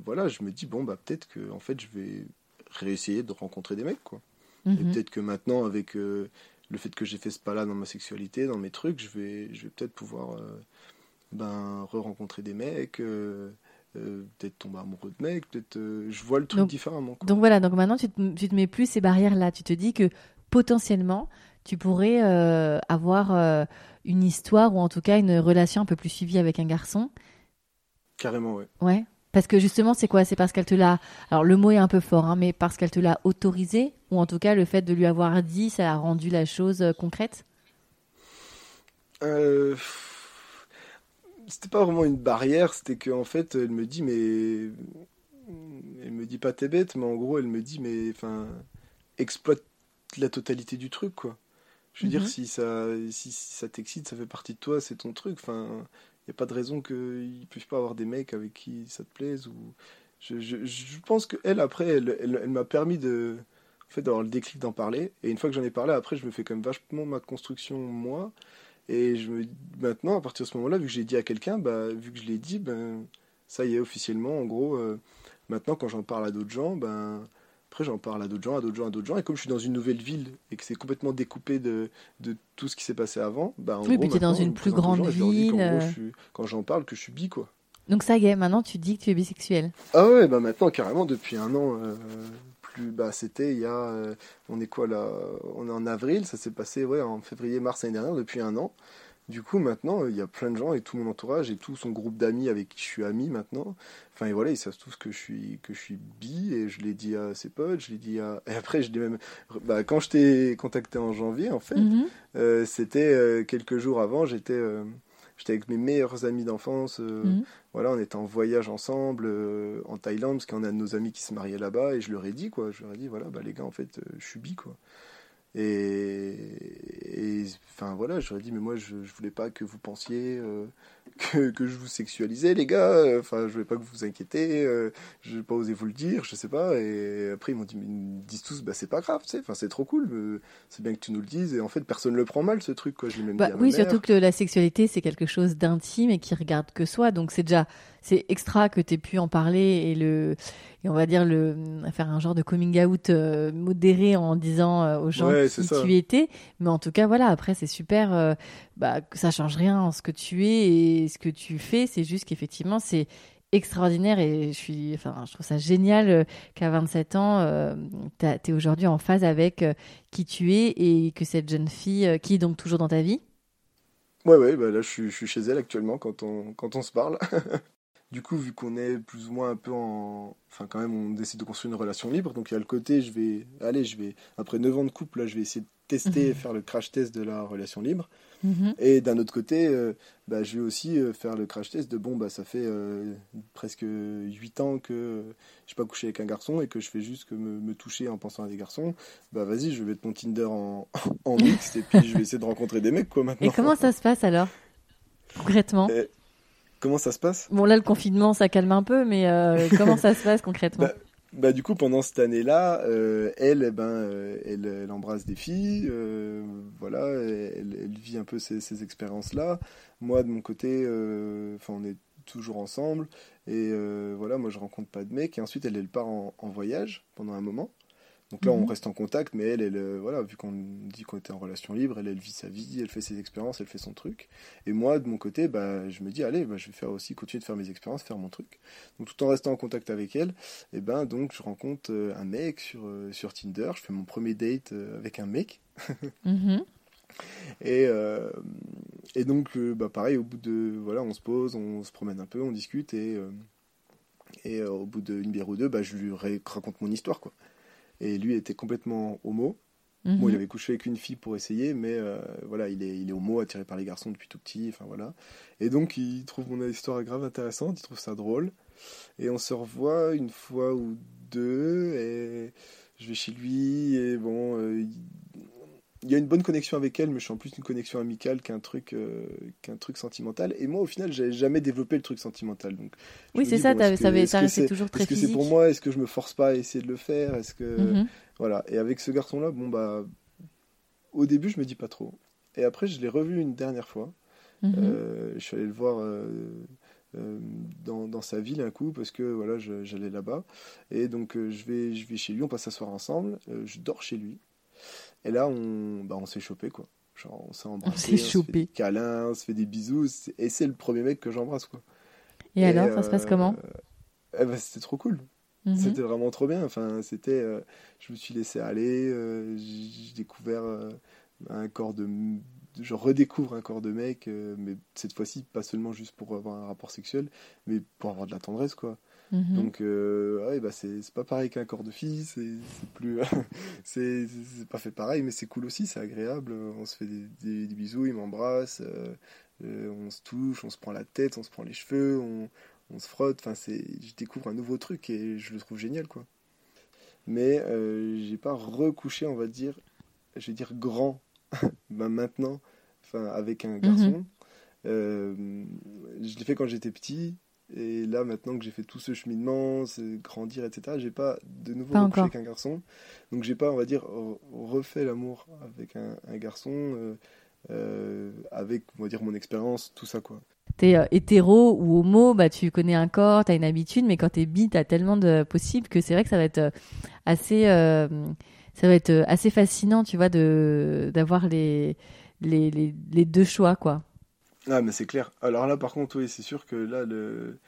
voilà je me dis bon bah peut-être que en fait je vais réessayer de rencontrer des mecs quoi et Mhm. peut-être que maintenant, avec euh, le fait que j'ai fait ce pas-là dans ma sexualité, dans mes trucs, je vais, je vais peut-être pouvoir euh, ben, re-rencontrer des mecs, euh, peut-être tomber amoureux de mec, peut-être je vois le truc différemment. Donc voilà, donc maintenant tu te, tu te mets plus ces barrières-là. Tu te dis que potentiellement, tu pourrais avoir une histoire ou en tout cas une relation un peu plus suivie avec un garçon. Carrément, ouais. Ouais. Parce que justement, c'est quoi? C'est parce qu'elle te l'a. Alors le mot est un peu fort, hein, mais parce qu'elle te l'a autorisé, ou en tout cas le fait de lui avoir dit, ça a rendu la chose euh, concrète? Euh... C'était pas vraiment une barrière, c'était qu'en fait, elle me dit, mais. Elle me dit pas t'es bête, mais en gros, elle me dit, mais. Enfin. Exploite la totalité du truc, quoi. Je veux dire, mhm. si ça, si, si ça t'excite, ça fait partie de toi, c'est ton truc. Enfin, n'y a pas de raison qu'ils ne puissent pas avoir des mecs avec qui ça te plaise. Ou... Je, je, je pense qu'elle, après, elle, elle, m'a permis de, en fait, le déclic d'en parler. Et une fois que j'en ai parlé, après, je me fais quand même vachement ma construction, moi. Et je me maintenant, à partir de ce moment-là, vu que j'ai dit à quelqu'un, bah, vu que je l'ai dit, ben, ça y est, officiellement, en gros, euh, maintenant, quand j'en parle à d'autres gens, ben, après, j'en parle à d'autres gens, à d'autres gens, à d'autres gens. Et comme je suis dans une nouvelle ville et que c'est complètement découpé de, de tout ce qui s'est passé avant, bah, en oui, puis tu es dans une plus grande ville. quand j'en parle, que je suis bi, quoi. Donc ça y est, maintenant tu dis que tu es bisexuel. Ah ouais, bah maintenant carrément depuis un an. Euh, plus, bah c'était il y a, euh, on est quoi là On est en avril, ça s'est passé ouais en février-mars l'année dernière, depuis un an. Du coup, maintenant, il y a plein de gens et tout mon entourage et tout son groupe d'amis avec qui je suis ami maintenant. Enfin, et voilà, ils savent tous que je suis, que je suis bi et je l'ai dit à ses potes, je l'ai dit à. Et après, je l'ai même. Bah, quand je t'ai contacté en janvier, en fait, mhm. euh, c'était euh, quelques jours avant, j'étais. Euh, j'étais avec mes meilleurs amis d'enfance. Mhm. Voilà, on était en voyage ensemble en Thaïlande parce qu'on a de nos amis qui se mariaient là-bas et je leur ai dit quoi. Je leur ai dit voilà, bah les gars, en fait, je suis bi quoi. Et, enfin voilà, j'aurais dit, mais moi je, je voulais pas que vous pensiez euh, que, que, je vous sexualisais, les gars. Enfin, je voulais pas que vous vous inquiétez. Euh, je n'ai pas osé vous le dire, je sais pas. Et après, ils m'ont dit, ils disent tous, bah c'est pas grave, tu sais. Enfin, c'est trop cool. C'est bien que tu nous le dises. Et en fait, personne le prend mal ce truc, quoi. Je même bah, oui, surtout que la sexualité, c'est quelque chose d'intime et qui regarde que soi. Donc c'est déjà c'est extra que tu aies pu en parler et le et on va dire le faire un genre de coming out euh, modéré en disant euh, aux gens qui tu étais mais en tout cas voilà après c'est super euh, bah que ça change rien en ce que tu es et ce que tu fais c'est juste qu'effectivement c'est extraordinaire et je suis enfin je trouve ça génial qu'à 27 ans tu es aujourd'hui en phase avec qui tu es et que cette jeune fille qui est donc toujours dans ta vie Ouais, ouais, bah là je suis, je suis, chez elle actuellement quand on, quand on se parle. [LAUGHS] Du coup, vu qu'on est plus ou moins un peu en. Enfin, quand même, on décide de construire une relation libre. Donc, il y a le côté, je vais. Allez, je vais. Après 9 ans de couple, là, je vais essayer de tester, mhm. faire le crash test de la relation libre. Mhm. Et d'un autre côté, euh, bah, je vais aussi euh, faire le crash test de bon, bah, ça fait euh, presque 8 ans que je n'ai pas couché avec un garçon et que je fais juste que me, toucher en pensant à des garçons. Bah, vas-y, je vais mettre mon Tinder en, [LAUGHS] en mix et puis je vais essayer de rencontrer des mecs, quoi, maintenant. Et comment ça se passe alors Concrètement Comment ça se passe? Bon, là, le confinement, ça calme un peu, mais comment ça se passe concrètement? Bah, bah, du coup, pendant cette année-là, euh, elle, eh ben, euh, elle, embrasse des filles, voilà, elle, vit un peu ces, expériences-là. Moi, de mon côté, enfin, on est toujours ensemble, et voilà, moi, je rencontre pas de mec, et ensuite, elle, elle part en voyage pendant un moment. Donc là, on mhm. reste en contact, mais elle, elle euh, voilà, vu qu'on dit qu'on était en relation libre, elle, elle vit sa vie, elle fait ses expériences, elle fait son truc. Et moi, de mon côté, bah, je me dis, allez, bah, je vais faire aussi continuer de faire mes expériences, faire mon truc. Donc tout en restant en contact avec elle, et eh ben donc je rencontre euh, un mec sur euh, sur Tinder. Je fais mon premier date avec un mec. [LAUGHS] Mhm. Et, et donc, bah, pareil, au bout de. Voilà, on se pose, on se promène un peu, on discute, et, et au bout d'une bière ou deux, bah, je lui raconte mon histoire, quoi. Et lui était complètement homo. Bon, il mhm. avait couché avec une fille pour essayer, mais euh, voilà, il est, il est homo, attiré par les garçons depuis tout petit, enfin voilà. Et donc, il trouve mon histoire grave intéressante, il trouve ça drôle. Et on se revoit une fois ou deux, et je vais chez lui, et bon, euh, il y a une bonne connexion avec elle, mais je suis en plus une connexion amicale qu'un truc, euh, qu'un truc sentimental. Et moi, au final, j'avais jamais développé le truc sentimental. Donc, oui, c'est ça, ça, resté toujours très Est-ce que c'est pour moi Est-ce que je me force pas à essayer de le faire Est-ce que mhm. voilà Et avec ce garçon-là, bon bah, au début, je me dis pas trop. Et après, je l'ai revu une dernière fois. Mhm. Euh, je suis allé le voir. Euh, dans, dans, sa ville un coup parce que voilà j'allais là-bas et donc je vais je vais chez lui on passe soir ensemble je dors chez lui et là, on, bah, on s'est chopé, quoi. Genre, on s'est embrassé, on, se fait des câlins, on se fait des bisous. Et c'est le premier mec que j'embrasse, quoi. Et, alors, ça se passe comment? eh ben, C'était trop cool. Mhm. C'était vraiment trop bien. Enfin, c'était, je me suis laissé aller. j'ai découvert un corps de, je redécouvre un corps de mec, mais cette fois-ci pas seulement juste pour avoir un rapport sexuel, mais pour avoir de la tendresse, quoi. Mhm. Donc, euh, ouais, bah c'est pas pareil qu'un corps de fille, c'est plus. [LAUGHS] c'est pas fait pareil, mais c'est cool aussi, c'est agréable. On se fait des, des, bisous, il m'embrasse, euh, euh, on se touche, on se prend la tête, on se prend les cheveux, on, on se frotte. Enfin, je découvre un nouveau truc et je le trouve génial, quoi. Mais j'ai pas recouché, on va dire, je vais dire grand, [LAUGHS] bah, maintenant, enfin, avec un garçon. Mhm. je l'ai fait quand j'étais petit, et là, maintenant que j'ai fait tout ce cheminement, grandir, etc., j'ai pas de nouveau recouché avec un garçon. Donc, j'ai pas, on va dire, refait l'amour avec un, garçon, euh, euh, avec, on va dire, mon expérience, tout ça, quoi. T'es euh, hétéro ou homo, bah, tu connais un corps, t'as une habitude, mais quand t'es bi, t'as tellement de possibles que c'est vrai que ça va être assez, ça va être assez fascinant, tu vois, de, d'avoir les, les, les, les deux choix, quoi. Ah, mais c'est clair. Alors là, par contre, oui, c'est sûr que là, le,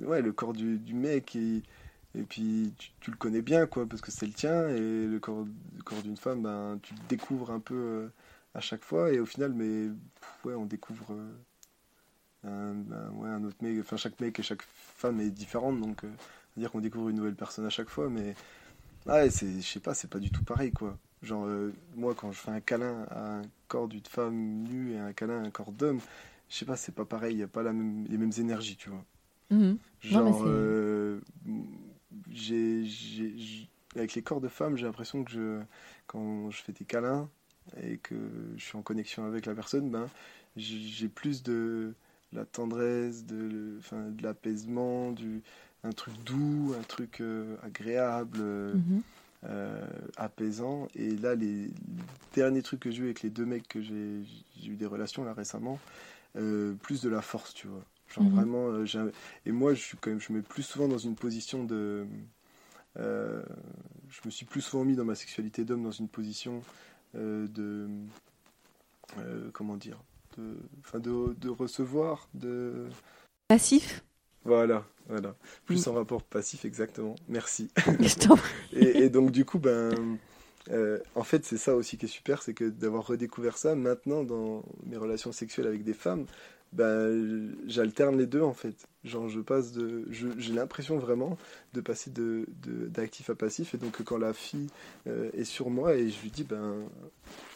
ouais, le corps du, du mec, et, et puis tu, le connais bien, quoi, parce que c'est le tien, et le corps, corps d'une femme, ben, tu le découvres un peu euh, à chaque fois, et au final, mais ouais, on découvre euh, un, ouais, un, autre mec, enfin, chaque mec et chaque femme est différente, donc, euh, dire qu'on découvre une nouvelle personne à chaque fois, mais ouais, je sais pas, c'est pas du tout pareil, quoi. Genre, euh, moi, quand je fais un câlin à un corps d'une femme nue et un câlin à un corps d'homme, je sais pas, c'est pas pareil, il n'y a pas la même, les mêmes énergies, tu vois. Mhm. Genre, euh, avec les corps de femmes, j'ai l'impression que je, quand je fais des câlins et que je suis en connexion avec la personne, ben, j'ai plus de la tendresse, de, de l'apaisement, du, un truc doux, un truc euh, agréable. Mhm. Euh, apaisant. Et là, les, derniers trucs que j'ai eu avec les deux mecs que j'ai eu des relations là récemment, euh, plus de la force, tu vois. Genre mhm. vraiment, euh, et moi, je suis quand même, je me mets plus souvent dans une position de, je me suis plus souvent mis dans ma sexualité d'homme dans une position de, comment dire, de, de, de recevoir, de passif? Voilà, voilà. Plus en rapport passif, exactement. Merci. [LAUGHS] et, et, donc, du coup, ben, euh, en fait, c'est ça aussi qui est super, c'est que d'avoir redécouvert ça, maintenant, dans mes relations sexuelles avec des femmes, ben, j'alterne les deux, en fait. Genre, je passe de. J'ai l'impression vraiment de passer de d'actif à passif. Et donc, quand la fille euh, est sur moi et je lui dis, ben,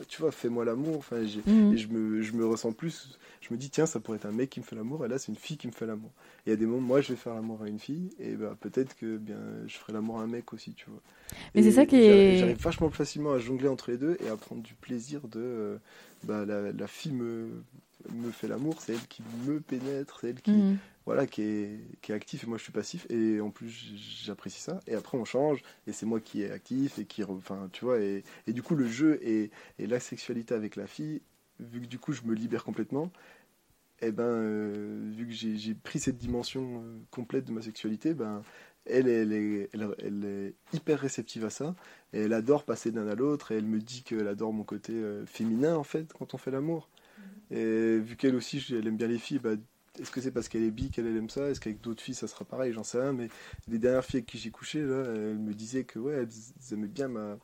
tu vois, fais-moi l'amour. Enfin. Et je me, je me ressens plus. Je me dis, tiens, ça pourrait être un mec qui me fait l'amour. Et là, c'est une fille qui me fait l'amour. Et il y a des moments, moi, je vais faire l'amour à une fille. Et ben, peut-être que bien, je ferai l'amour à un mec aussi, tu vois. Mais c'est ça qui est. J'arrive vachement facilement à jongler entre les deux et à prendre du plaisir de. Euh, bah, la, la, fille me, me fait l'amour, c'est elle qui me pénètre, c'est elle qui, mm. voilà, qui est, qui est actif et moi je suis passif. Et en plus, j'apprécie ça. Et après, on change et c'est moi qui est actif et qui. Enfin, tu vois, et, et du coup, le jeu et, et, la sexualité avec la fille, vu que du coup, je me libère complètement, et eh ben, euh, vu que j'ai pris cette dimension euh, complète de ma sexualité, ben, elle, elle, est, elle, est, hyper réceptive à ça. Et elle adore passer d'un à l'autre. Et elle me dit qu'elle adore mon côté euh, féminin, en fait, quand on fait l'amour. Et vu qu'elle aussi, elle aime bien les filles, bah, est-ce que c'est parce qu'elle est bi qu'elle aime ça? Est-ce qu'avec d'autres filles, ça sera pareil? J'en sais rien. Mais les dernières filles avec qui j'ai couché, elles me disaient que ouais, elles aimaient bien ma,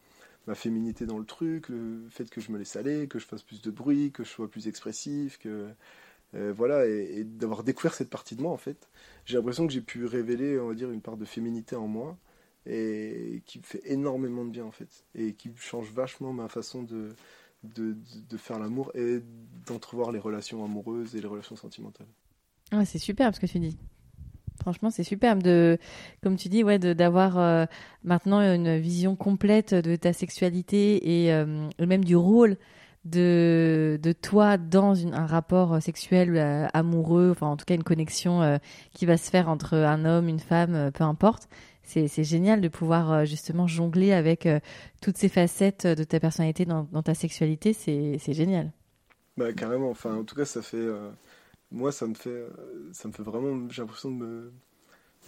féminité dans le truc, le fait que je me laisse aller, que je fasse plus de bruit, que je sois plus expressif, que euh, voilà, et, d'avoir découvert cette partie de moi, en fait, j'ai l'impression que j'ai pu révéler, on va dire, une part de féminité en moi et qui me fait énormément de bien, en fait, et qui change vachement ma façon de, de, de, faire l'amour et d'entrevoir les relations amoureuses et les relations sentimentales. Ah, c'est super ce que tu dis. Franchement, c'est superbe de, comme tu dis, ouais, d'avoir euh, maintenant une vision complète de ta sexualité et euh, même du rôle de, de toi dans un rapport sexuel euh, amoureux, enfin en tout cas une connexion qui va se faire entre un homme, une femme, peu importe c'est génial de pouvoir euh, justement jongler avec euh, toutes ces facettes de ta personnalité dans, ta sexualité. C'est génial. Bah, carrément. Enfin, en tout cas, ça fait. Euh, moi, ça me fait, ça me fait vraiment. J'ai l'impression de me,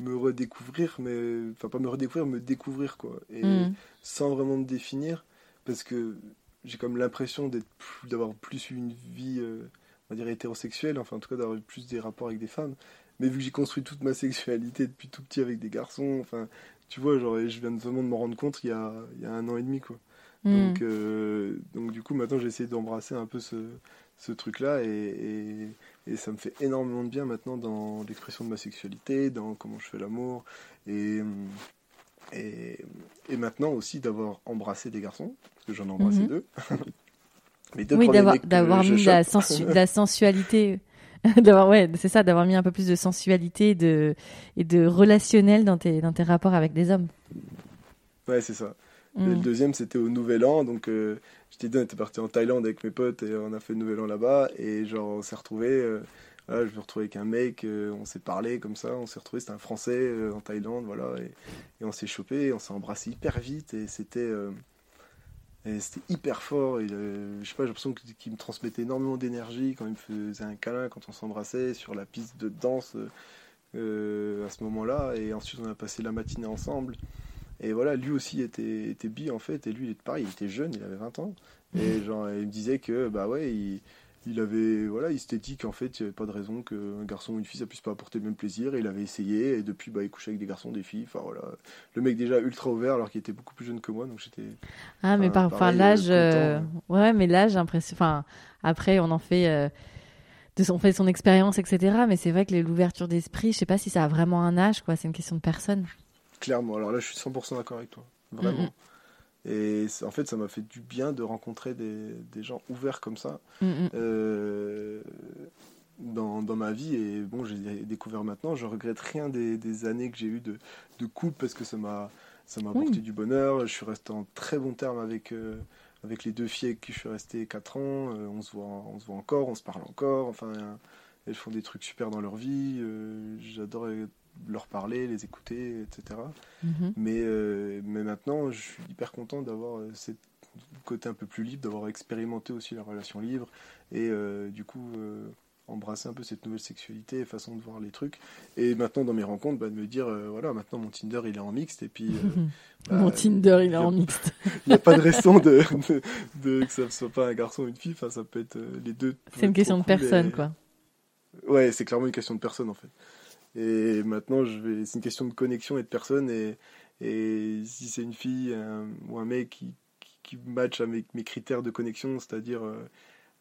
me redécouvrir, mais. Enfin, pas me redécouvrir, me découvrir, quoi. Et mm. sans vraiment me définir, parce que j'ai comme l'impression d'avoir plus eu une vie on va dire hétérosexuel, enfin en tout cas d'avoir eu plus des rapports avec des femmes. Mais vu que j'ai construit toute ma sexualité depuis tout petit avec des garçons, enfin, tu vois, genre, je viens vraiment de m'en rendre compte il y a, il y a un an et demi, quoi. Mm. Donc, euh, donc du coup, maintenant, j'essaie d'embrasser un peu ce, ce truc-là et, et, et ça me fait énormément de bien maintenant dans l'expression de ma sexualité, dans comment je fais l'amour et, et, et maintenant aussi d'avoir embrassé des garçons, parce que j'en ai embrassé Mhm. deux. [LAUGHS] Les deux Oui, d'avoir mis de la, chope. sensu- de la [LAUGHS] sensualité. [LAUGHS] d'avoir ouais, c'est ça, d'avoir mis un peu plus de sensualité et de, et de relationnel dans tes, dans tes rapports avec des hommes. Ouais, c'est ça. Et Mm. le deuxième, c'était au Nouvel An. Donc, euh, je t'ai dit, on était parti en Thaïlande avec mes potes et on a fait le Nouvel An là-bas. Et genre, on s'est retrouvés. euh, voilà, je me retrouvé avec un mec, euh, on s'est parlé comme ça. On s'est retrouvé, c'était un Français euh, en Thaïlande, voilà. Et, et on s'est chopé, on s'est embrassé hyper vite. Et c'était. Et c'était hyper fort. Et, euh, je sais pas, j'ai l'impression qu'il me transmettait énormément d'énergie quand il me faisait un câlin, quand on s'embrassait sur la piste de danse euh, euh, à ce moment-là. Et ensuite, on a passé la matinée ensemble. Et voilà, lui aussi était, était bi en fait, et lui il était pareil, il était jeune, il avait 20 ans. Et genre, il me disait que, bah ouais, il, il avait, voilà, il s'était dit qu'en fait, il n'y avait pas de raison qu'un garçon ou une fille ça puisse pas apporter le même plaisir. Et il avait essayé, et depuis, bah, il couchait avec des garçons, des filles. Enfin voilà, le mec déjà ultra ouvert alors qu'il était beaucoup plus jeune que moi, donc j'étais. Ah, mais Enfin, par, par l'âge, euh, euh, ouais, mais l'âge, impression. Enfin, après, on en fait, euh, de son, on fait son expérience, etc. Mais c'est vrai que l'ouverture d'esprit, je sais pas si ça a vraiment un âge, quoi. C'est une question de personne. Clairement, alors là, je suis 100% d'accord avec toi, vraiment. Mhm. Et en fait, ça m'a fait du bien de rencontrer des, des gens ouverts comme ça. Mm, mm. euh, dans, dans ma vie et bon j'ai découvert maintenant je regrette rien des, des années que j'ai eues de, de couple parce que ça m'a ça m'a Oui. apporté du bonheur je suis resté en très bon terme avec euh, avec les deux filles avec qui je suis resté 4 ans euh, on se voit on se voit encore on se parle encore enfin elles font des trucs super dans leur vie j'adore leur parler les écouter etc Mhm. mais, euh, mais maintenant, je suis hyper content d'avoir euh, ce côté un peu plus libre, d'avoir expérimenté aussi la relation libre et euh, du coup euh, embrasser un peu cette nouvelle sexualité et façon de voir les trucs. Et maintenant, dans mes rencontres, bah, de me dire, voilà, maintenant mon Tinder il est en mixte et puis [LAUGHS] bah, Mon Tinder, il est a- en mixte. [LAUGHS] il n'y a pas de raison de, de, de- que ça ne soit pas un garçon ou une fille, enfin, ça peut être les deux. C'est une question de personne, quoi. Ouais, c'est clairement une question de personne en fait. Et maintenant, je vais, c'est une question de connexion et de personne. Et, et si c'est une fille un- ou un mec qui, qui, qui match avec mes critères de connexion, c'est-à-dire, euh,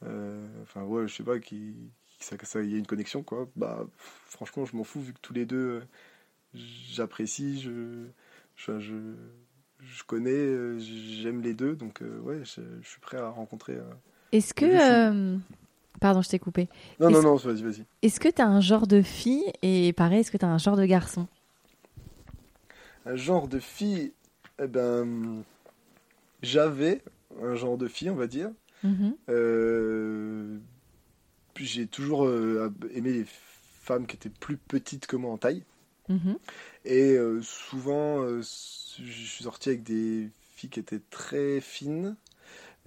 euh, enfin ouais, je sais pas, qui, qui ça, ça y a une connexion quoi. Bah, franchement, je m'en fous vu que tous les deux, euh, j'apprécie, je, je, je, je connais, euh, j'aime les deux, donc euh, ouais, je, je suis prêt à rencontrer. euh. Est-ce que. Pardon, je t'ai coupé. Non, non, non, vas-y, vas-y. Est-ce que t'as un genre de fille et pareil, est-ce que t'as un genre de garçon? Un genre de fille, eh ben, j'avais un genre de fille, on va dire. Mhm. Euh, j'ai toujours euh, aimé les femmes qui étaient plus petites que moi en taille. Mhm. Et euh, souvent, je suis sorti avec des filles qui étaient très fines.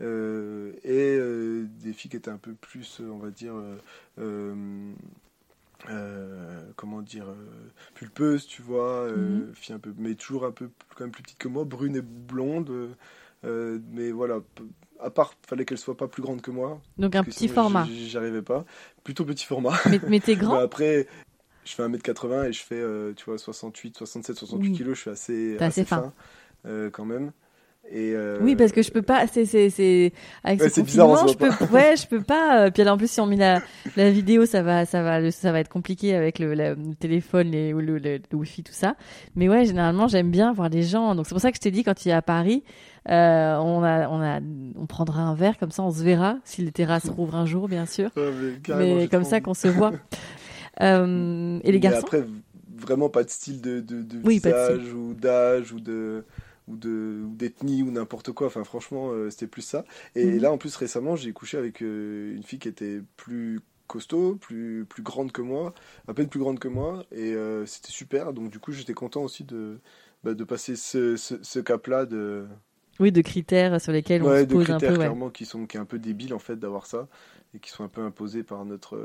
Euh, et euh, des filles qui étaient un peu plus, euh, on va dire, euh, comment dire, pulpeuses, tu vois, Mhm. filles un peu, mais toujours un peu quand même plus petites que moi, brunes et blondes. mais voilà, à part, fallait qu'elles soient pas plus grandes que moi. Donc un petit sinon, format. J'y arrivais pas. Plutôt petit format. Mais, mais t'es [LAUGHS] grand après, je fais 1m80 et je fais, tu vois, 68, 67, 68 Oui. kilos. Je suis assez, assez assez fin. fin, euh, quand même. Et, euh, Oui, parce que je peux pas. C'est c'est c'est avec Ouais, ce bizarre, je peux. Ouais, je peux pas. euh, Puis alors, en plus, si on met la la vidéo, ça va ça va ça va être compliqué avec le, la- le téléphone, les, le, le, le wifi, tout ça. Mais ouais, généralement, j'aime bien voir les gens. Donc c'est pour ça que je t'ai dit quand tu es à Paris, euh, on a on a on prendra un verre comme ça, on se verra si les terrasses rouvrent un jour, bien sûr. Ouais, mais comme ça qu'on se voit. [LAUGHS] Euh, et les Mais garçons? après, vraiment pas de style de, de, de Oui, pas de visage ou d'âge ou de ou de ou d'ethnie ou n'importe quoi. Enfin, franchement, euh, c'était plus ça. Et Mhm. là, en plus, récemment, j'ai couché avec euh, une fille qui était plus costaud, plus plus grande que moi, à peine plus grande que moi, et euh, c'était super. Donc, du coup, j'étais content aussi de bah, de passer ce, ce, ce cap-là de Oui, de critères sur lesquels on se pose un peu. Ouais. clairement qui sont qui est un peu débile en fait d'avoir ça et qui sont un peu imposés par notre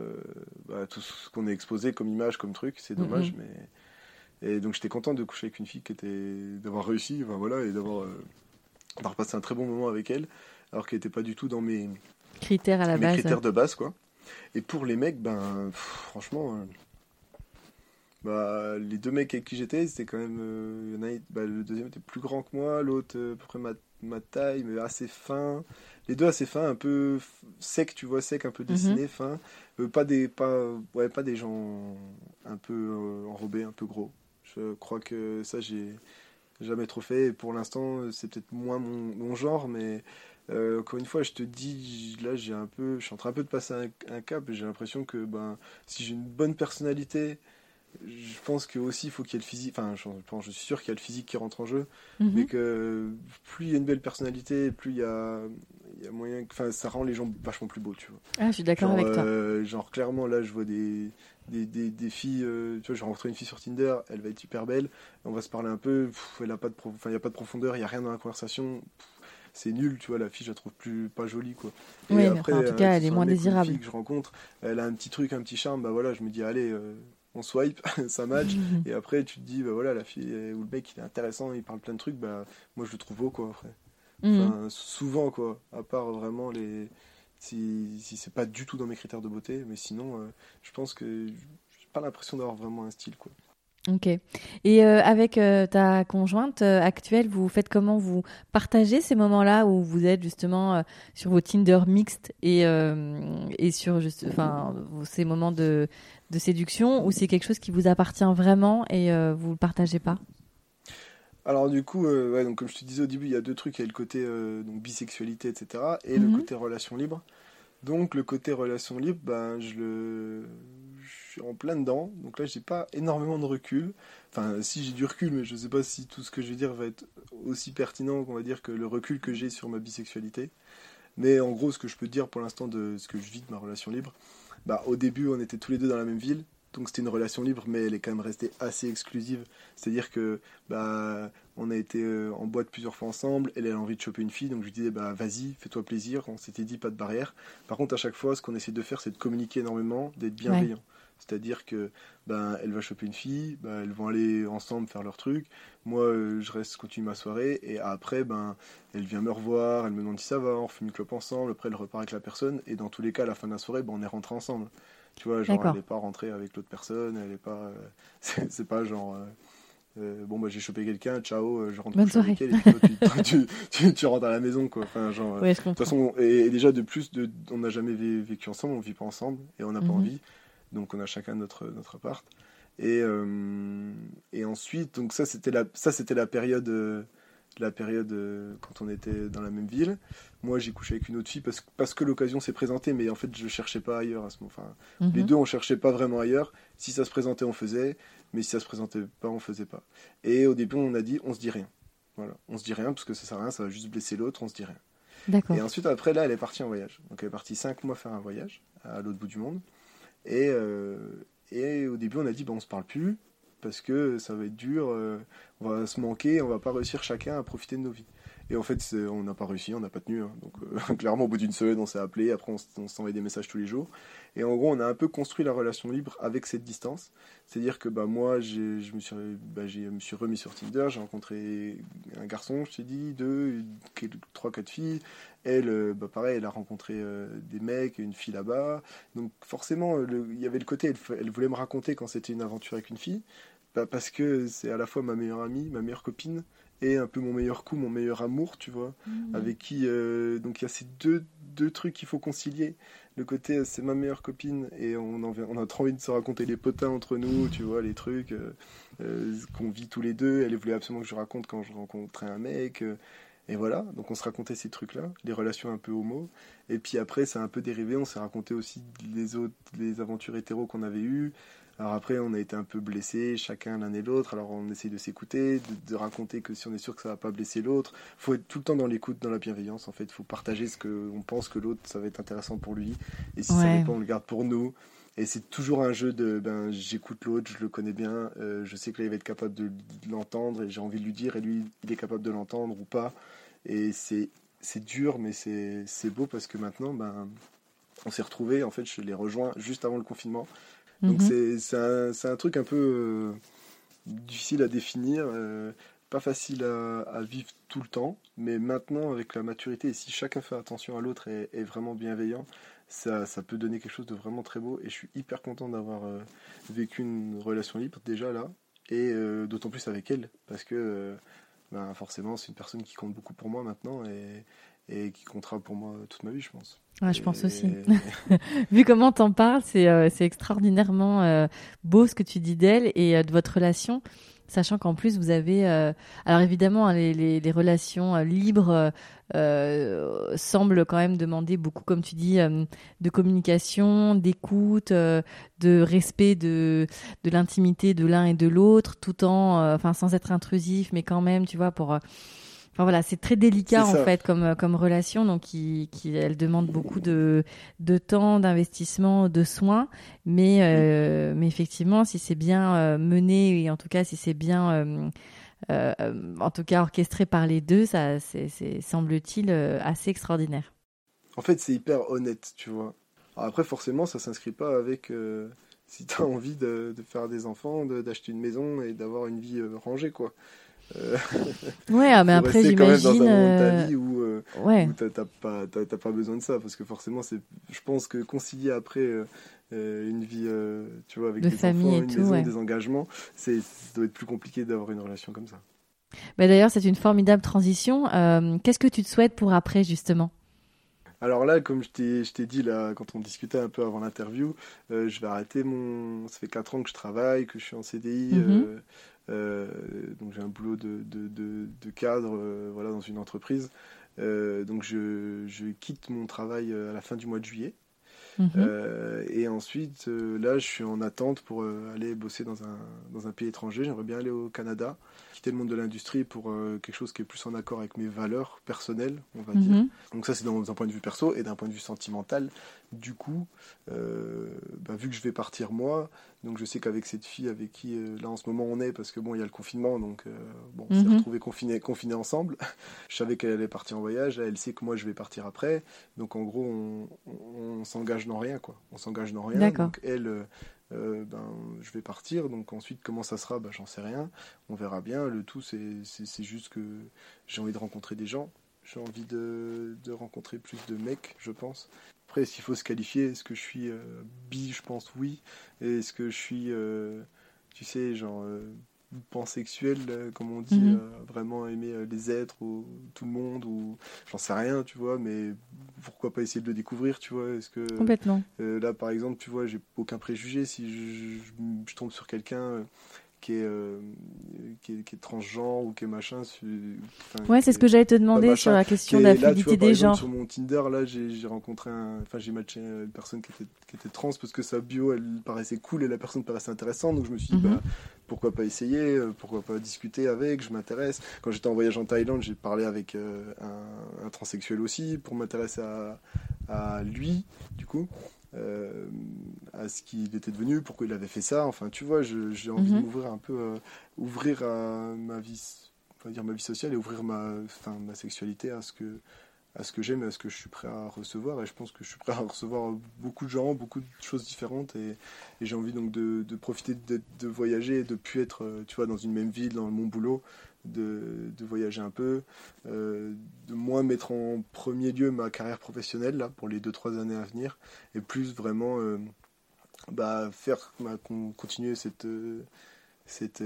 bah, tout ce qu'on est exposé comme image comme truc c'est dommage Mhm. mais et donc j'étais content de coucher avec une fille qui était d'avoir réussi enfin, voilà et d'avoir euh, passé un très bon moment avec elle alors qu'elle n'était pas du tout dans mes, Critères à la mes base. critères de base quoi Et pour les mecs, ben, franchement, bah, les deux mecs avec qui j'étais, c'était quand même. y en a, bah, le deuxième était plus grand que moi, l'autre à peu près ma, ma, taille, mais assez fin. Les deux assez fins, un peu sec, tu vois, sec, un peu dessiné, mhm. fin. pas, des, pas, ouais, pas des gens un peu enrobés, un peu gros. Je crois que ça, j'ai jamais trop fait. Et pour l'instant, c'est peut-être moins mon, genre, mais euh, encore une fois, je te dis, là, j'ai un peu, je suis en train un peu de passer un, cap. J'ai l'impression que ben, si j'ai une bonne personnalité, je pense que aussi il faut qu'il y ait le physique. Enfin, je, je, suis sûr qu'il y a le physique qui rentre en jeu, mhm. mais que plus il y a une belle personnalité, plus il y a, il y a moyen. Enfin, ça rend les gens vachement plus beaux, tu vois. Ah, je suis d'accord avec toi. Euh, genre clairement, là, je vois des des, des, des, filles, euh, tu vois, j'ai rencontré une fille sur Tinder, elle va être hyper belle, on va se parler un peu, elle a pas de, enfin, il y a pas de profondeur, il y a rien dans la conversation, c'est nul, tu vois, la fille, je la trouve plus pas jolie, quoi. oui, après, en tout cas, elle est moins désirable. Fille que je rencontre, elle a un petit truc, un petit charme, bah voilà, je me dis, allez, euh, on swipe, [LAUGHS] ça match, [LAUGHS] et après, tu te dis, bah voilà, la fille ou le mec, il est intéressant, il parle plein de trucs, bah moi, je le trouve beau, quoi, après. Mhm. Enfin, souvent, quoi, à part vraiment les si, si c'est pas du tout dans mes critères de beauté, mais sinon, euh, je pense que j'ai pas l'impression d'avoir vraiment un style, quoi. Ok. Et euh, avec euh, ta conjointe actuelle, vous faites comment? Vous partagez ces moments-là où vous êtes justement sur vos Tinder mixtes et, et sur enfin, ces moments de, de séduction ou c'est quelque chose qui vous appartient vraiment et vous le partagez pas? Alors du coup, euh, ouais, donc, comme je te disais au début, il y a deux trucs. Il y a le côté euh, donc, bisexualité, etc. Et le mhm. côté relation libre. Donc le côté relation libre, ben, je, le... je suis en plein dedans. Donc là, j'ai pas énormément de recul. Enfin, si j'ai du recul, mais je sais pas si tout ce que je vais dire va être aussi pertinent, qu'on va dire, que le recul que j'ai sur ma bisexualité. Mais en gros, ce que je peux dire pour l'instant de ce que je vis de ma relation libre, bah, au début, on était tous les deux dans la même ville. Donc c'était une relation libre, mais elle est quand même restée assez exclusive. C'est-à-dire que bah on a été euh, en boîte plusieurs fois ensemble. Elle, a envie de choper une fille, donc je lui disais bah vas-y, fais-toi plaisir. On s'était dit pas de barrière. Par contre, à chaque fois, ce qu'on essaie de faire, c'est de communiquer énormément, d'être bienveillant. C'est-à-dire que ben elle va choper une fille, ben, elles vont aller ensemble faire leur truc. Moi, euh, je reste continue ma soirée et après, ben elle vient me revoir, elle me demande si ça va, on fume une clope ensemble. Après, elle repart avec la personne et dans tous les cas, à la fin de la soirée, ben, on est rentré ensemble. Tu vois, genre, elle n'est pas rentrée avec l'autre personne, elle est pas. Euh, [LAUGHS] c'est pas genre. Euh, euh, bon, bah j'ai chopé quelqu'un, ciao, je rentre avec elle, et [LAUGHS] tu, tu, tu, rentres à la maison, quoi. Enfin, genre. de toute façon, et, déjà, de plus, de, on n'a jamais vécu ensemble, on vit pas ensemble, et on n'a pas mhm. envie. Donc, on a chacun notre, notre appart. Et, et ensuite, donc ça, c'était la, ça, c'était la période la période euh, quand on était dans la même ville. Moi, j'ai couché avec une autre fille parce, parce que l'occasion s'est présentée, mais en fait, je cherchais pas ailleurs à ce moment. Enfin, mhm. Les deux, on cherchait pas vraiment ailleurs. Si ça se présentait, on faisait, mais si ça se présentait pas, on faisait pas. Et au début, on a dit, on se dit rien. Voilà, on se dit rien parce que ça sert à rien, ça va juste blesser l'autre, on se dit rien. Et ensuite, après, là, elle est partie en voyage. Donc, elle est partie cinq mois faire un voyage à l'autre bout du monde. Et, euh, et au début, on a dit, bon, on se parle plus parce que ça va être dur, euh, on va se manquer, on va pas réussir chacun à profiter de nos vies. Et en fait, on n'a pas réussi, on n'a pas tenu. Hein. Donc, euh, [LAUGHS] clairement, au bout d'une semaine, on s'est appelé, après, on, s'envoyait des messages tous les jours. Et en gros, on a un peu construit la relation libre avec cette distance. C'est-à-dire que bah, moi, je me, suis, bah, me suis remis sur Tinder, j'ai rencontré un garçon, je t'ai dit, deux, trois, quatre filles. Elle, euh, bah, pareil, elle a rencontré euh, des mecs, une fille là-bas. Donc, forcément, il y avait le côté, elle, elle voulait me raconter quand c'était une aventure avec une fille. Bah, parce que c'est à la fois ma meilleure amie, ma meilleure copine, et un peu mon meilleur coup, mon meilleur amour, tu vois, mmh. avec qui euh, donc il y a ces deux, deux trucs qu'il faut concilier. Le côté euh, c'est ma meilleure copine et on, on a trop envie de se raconter les potins entre nous, tu vois, les trucs euh, qu'on vit tous les deux. Elle voulait absolument que je raconte quand je rencontrais un mec. et voilà, donc on se racontait ces trucs-là, les relations un peu homo. Et puis après, c'est un peu dérivé, on s'est raconté aussi les autres, les aventures hétéro qu'on avait eues, alors après, on a été un peu blessés, chacun l'un et l'autre. Alors on essaye de s'écouter, de, raconter que si on est sûr que ça va pas blesser l'autre, faut être tout le temps dans l'écoute, dans la bienveillance. En fait, il faut partager ce qu'on pense que l'autre, ça va être intéressant pour lui. Et si ça ça pas, on le garde pour nous. Et c'est toujours un jeu de ben j'écoute l'autre, je le connais bien, euh, je sais que là il va être capable de, l'entendre et j'ai envie de lui dire et lui il est capable de l'entendre ou pas. Et c'est c'est dur mais c'est beau parce que maintenant ben on s'est retrouvés en fait je les rejoins juste avant le confinement donc mhm. c'est un, un, truc un peu euh, difficile à définir, euh, pas facile à, vivre tout le temps, mais maintenant avec la maturité, et si chacun fait attention à l'autre et est vraiment bienveillant, ça, ça peut donner quelque chose de vraiment très beau. Et je suis hyper content d'avoir vécu une relation libre déjà là, et d'autant plus avec elle, parce que ben, forcément, c'est une personne qui compte beaucoup pour moi maintenant et, et qui comptera pour moi toute ma vie, je pense. Ouais, je pense aussi. [LAUGHS] [LAUGHS] Vu comment t'en parles, c'est euh, extraordinairement euh, beau ce que tu dis d'elle et euh, de votre relation, sachant qu'en plus vous avez, alors évidemment hein, les, les, les relations libres semblent quand même demander beaucoup, comme tu dis, de communication, d'écoute, de respect de de l'intimité de l'un et de l'autre, tout en, enfin sans être intrusif, mais quand même, tu vois, pour Enfin voilà, c'est très délicat en fait comme euh, comme relation, donc qui, qui elle demande beaucoup de de temps, d'investissement, de soins, mais euh, mais effectivement, si c'est bien euh, mené et en tout cas si c'est bien en tout cas orchestré par les deux, ça c'est semble-t-il assez extraordinaire. En fait, c'est hyper honnête, tu vois. après, forcément, ça s'inscrit pas avec si tu as envie de, de, faire des enfants, d'acheter une maison et d'avoir une vie rangée, quoi. Euh, ouais, ah, mais après j'imagine. dans un ta vie où, euh, ouais. t'as pas, pas besoin de ça, parce que forcément, c'est, je pense que concilier après euh, une vie, tu vois, avec de des famille enfants, et une tout, maison, des engagements, c'est, ça doit être plus compliqué d'avoir une relation comme ça. Bah d'ailleurs, c'est une formidable transition. qu'est-ce que tu te souhaites pour après, justement? Alors là, comme je t'ai, dit là, quand on discutait un peu avant l'interview, je vais arrêter mon. Ça fait 4 ans que je travaille, que je suis en CDI. Mm-hmm. Euh, donc j'ai un boulot de, de, de, cadre euh, voilà, dans une entreprise. Euh, donc je, je, quitte mon travail à la fin du mois de juillet. Mhm. et ensuite, là, je suis en attente pour aller bosser dans un, dans un pays étranger. J'aimerais bien aller au Canada quitter le monde de l'industrie pour euh, quelque chose qui est plus en accord avec mes valeurs personnelles, on va dire. Mhm. Donc ça, c'est d'un point de vue perso et d'un point de vue sentimental. Du coup, euh, bah, vu que je vais partir moi, donc je sais qu'avec cette fille avec qui euh, là en ce moment on est, parce que bon, il y a le confinement, donc bon, on s'est mhm. retrouvés confinés, confinés ensemble. [LAUGHS] je savais qu'elle allait partir en voyage, elle sait que moi je vais partir après. Donc en gros, on, on, s'engage dans rien, quoi. On s'engage dans rien. Donc elle euh, ben, je vais partir. Donc ensuite, comment ça sera? Ben, J'en sais rien. On verra bien. Le tout, c'est juste que j'ai envie de rencontrer des gens. J'ai envie de, de, rencontrer plus de mecs, je pense. Après, s'il faut se qualifier, est-ce que je suis euh, bi Je pense oui. Est-ce que je suis, euh, tu sais, genre pansexuel, euh, comme on dit, mhm. vraiment aimer les êtres ou tout le monde, ou j'en sais rien, tu vois, mais pourquoi pas essayer de le découvrir, tu vois Est-ce que complètement là, par exemple, tu vois, j'ai aucun préjugé si je, tombe sur quelqu'un qui est, qui est, qui, est, transgenre ou qui est machin. ouais, c'est ce que j'allais te demander sur la question de la fluidité des gens. Sur mon Tinder, là, j'ai rencontré. Enfin, j'ai matché une personne qui était, qui était trans parce que sa bio, elle paraissait cool et la personne paraissait intéressante. Donc je me suis dit, mhm. bah, pourquoi pas essayer, euh, pourquoi pas discuter avec, je m'intéresse. Quand j'étais en voyage en Thaïlande, j'ai parlé avec euh, un, transsexuel aussi pour m'intéresser à, lui, du coup, euh, à ce qu'il était devenu, pourquoi il avait fait ça. Enfin, tu vois, j'ai envie de mhm. m'ouvrir un peu, ouvrir à ma vie, on dire ma vie sociale et ouvrir ma, enfin, ma sexualité à ce que à ce que j'aime et à ce que je suis prêt à recevoir. Et je pense que je suis prêt à recevoir beaucoup de gens, beaucoup de choses différentes. Et, j'ai envie donc de, profiter de, voyager et de plus être, euh, tu vois, dans une même ville, dans mon boulot, de, voyager un peu, euh, de moins mettre en premier lieu ma carrière professionnelle là pour les 2-3 années à venir, et plus vraiment euh, bah, faire, bah, continuer cette, cette,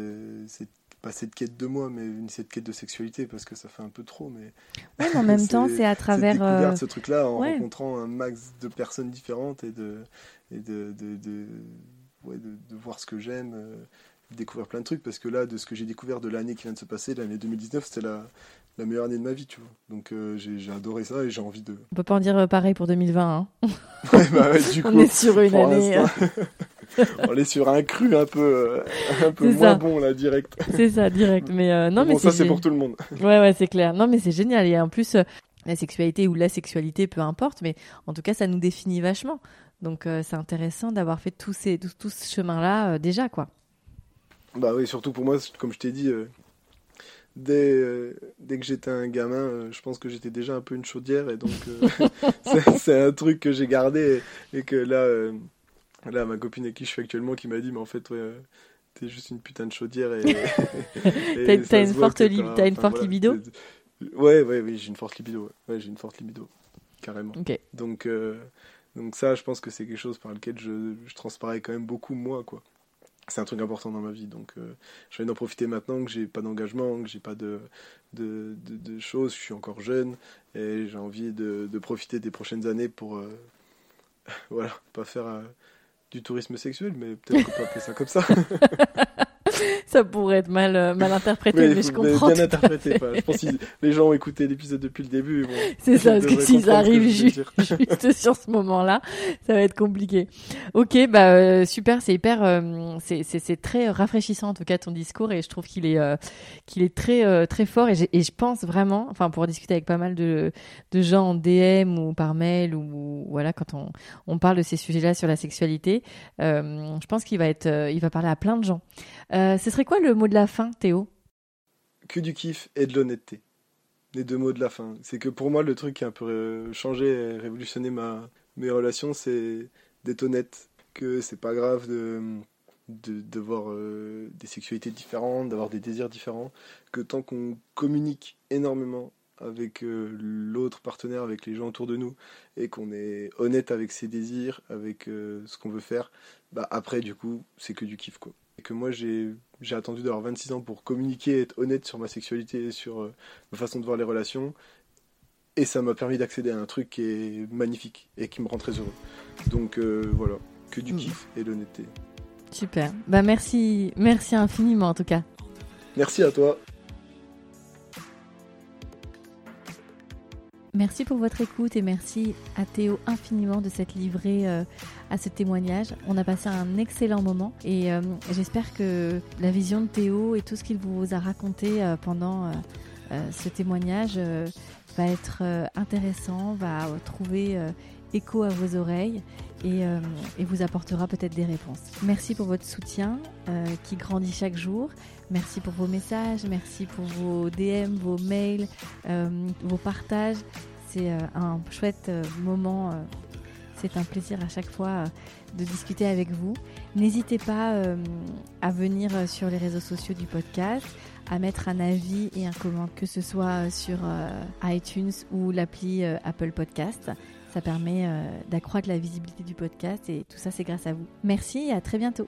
cette pas cette quête de moi, mais une cette quête de sexualité parce que ça fait un peu trop. Mais, ouais, mais en même [LAUGHS] temps, c'est à travers. Découvert ce truc-là en rencontrant un max de personnes différentes et de, et de, de, de, ouais, de, voir ce que j'aime, euh, découvrir plein de trucs parce que là, de ce que j'ai découvert de l'année qui vient de se passer, l'année 2019, c'était la, la meilleure année de ma vie, tu vois. Donc euh, j'ai adoré ça et j'ai envie de. On peut pas en dire pareil pour 2020. Hein. [LAUGHS] ouais, bah du [LAUGHS] coup, On est sur une année. [LAUGHS] on est sur un cru un peu, euh, un peu moins bon là, direct. C'est ça, direct. Mais euh, non, mais ça c'est pour tout le monde. Ouais, ouais, c'est clair. Non, mais c'est génial. Et en plus, euh, la sexualité ou la sexualité, peu importe, mais en tout cas, ça nous définit vachement. Donc, c'est intéressant d'avoir fait tous ces, tout, tout ce chemin-là déjà, quoi. Bah oui, surtout pour moi, comme je t'ai dit, dès, dès que j'étais un gamin, je pense que j'étais déjà un peu une chaudière et donc [LAUGHS] c'est un truc que j'ai gardé et que là Là, ma copine avec qui je suis actuellement qui m'a dit, mais en fait, ouais, t'es juste une putain de chaudière. Et, [LAUGHS] t'as une, forte, as une forte libido Ouais, ouais, oui, j'ai une forte libido. Ouais, j'ai une forte libido, carrément. Donc, euh, Donc ça, je pense que c'est quelque chose par lequel je, je transparais quand même beaucoup moi, quoi. C'est un truc important dans ma vie, donc euh, je vais en profiter maintenant que j'ai pas d'engagement, que j'ai pas de de, de, choses, je suis encore jeune et j'ai envie de, de, profiter des prochaines années pour euh, [LAUGHS] voilà, pas faire euh, du tourisme sexuel, mais peut-être qu'on peut appeler ça comme ça. [LAUGHS] ça pourrait être mal, euh, mal interprété, mais, je comprends. Bien interprété. Je pense que les gens ont écouté l'épisode depuis le début. [LAUGHS] c'est ça, parce que s'ils arrivent [LAUGHS] juste, juste, [LAUGHS] sur ce moment-là, ça va être compliqué. Ok, bah euh, super, c'est hyper, euh, c'est très rafraîchissant en tout cas ton discours et je trouve qu'il est, qu'il est très, très fort et, et, je pense vraiment, enfin pour discuter avec pas mal de, de gens en DM ou par mail ou voilà quand on, on parle de ces sujets-là sur la sexualité, je pense qu'il va être, il va parler à plein de gens. Euh, ce serait quoi le mot de la fin, Théo? Que du kiff et de l'honnêteté. Les deux mots de la fin. C'est que pour moi, le truc qui a un peu euh, changé et révolutionné ma, mes relations, c'est d'être honnête. Que c'est pas grave de, de, voir euh, des sexualités différentes, d'avoir des désirs différents. Que tant qu'on communique énormément avec l'autre partenaire, avec les gens autour de nous, et qu'on est honnête avec ses désirs, avec ce qu'on veut faire, bah après, du coup, c'est que du kiff, quoi que moi j'ai attendu d'avoir 26 ans pour communiquer et être honnête sur ma sexualité et sur euh, ma façon de voir les relations. Et ça m'a permis d'accéder à un truc qui est magnifique et qui me rend très heureux. Donc euh, voilà, que du hmm. kiff et l'honnêteté. Super. Bah merci, merci infiniment en tout cas. Merci à toi. Merci pour votre écoute et merci à Théo infiniment de s'être livré euh, à ce témoignage. On a passé un excellent moment et euh, j'espère que la vision de Théo et tout ce qu'il vous a raconté euh, pendant ce témoignage va être intéressant, va trouver écho à vos oreilles et, et vous apportera peut-être des réponses. Merci pour votre soutien qui grandit chaque jour. Merci pour vos messages, merci pour vos DM, vos mails, vos partages. C'est un chouette moment c'est un plaisir à chaque fois euh, de discuter avec vous. N'hésitez pas euh, à venir euh, sur les réseaux sociaux du podcast, à mettre un avis et un commentaire, que ce soit sur iTunes ou l'appli Apple Podcast. Ça permet d'accroître la visibilité du podcast et tout ça, c'est grâce à vous. Merci et à très bientôt.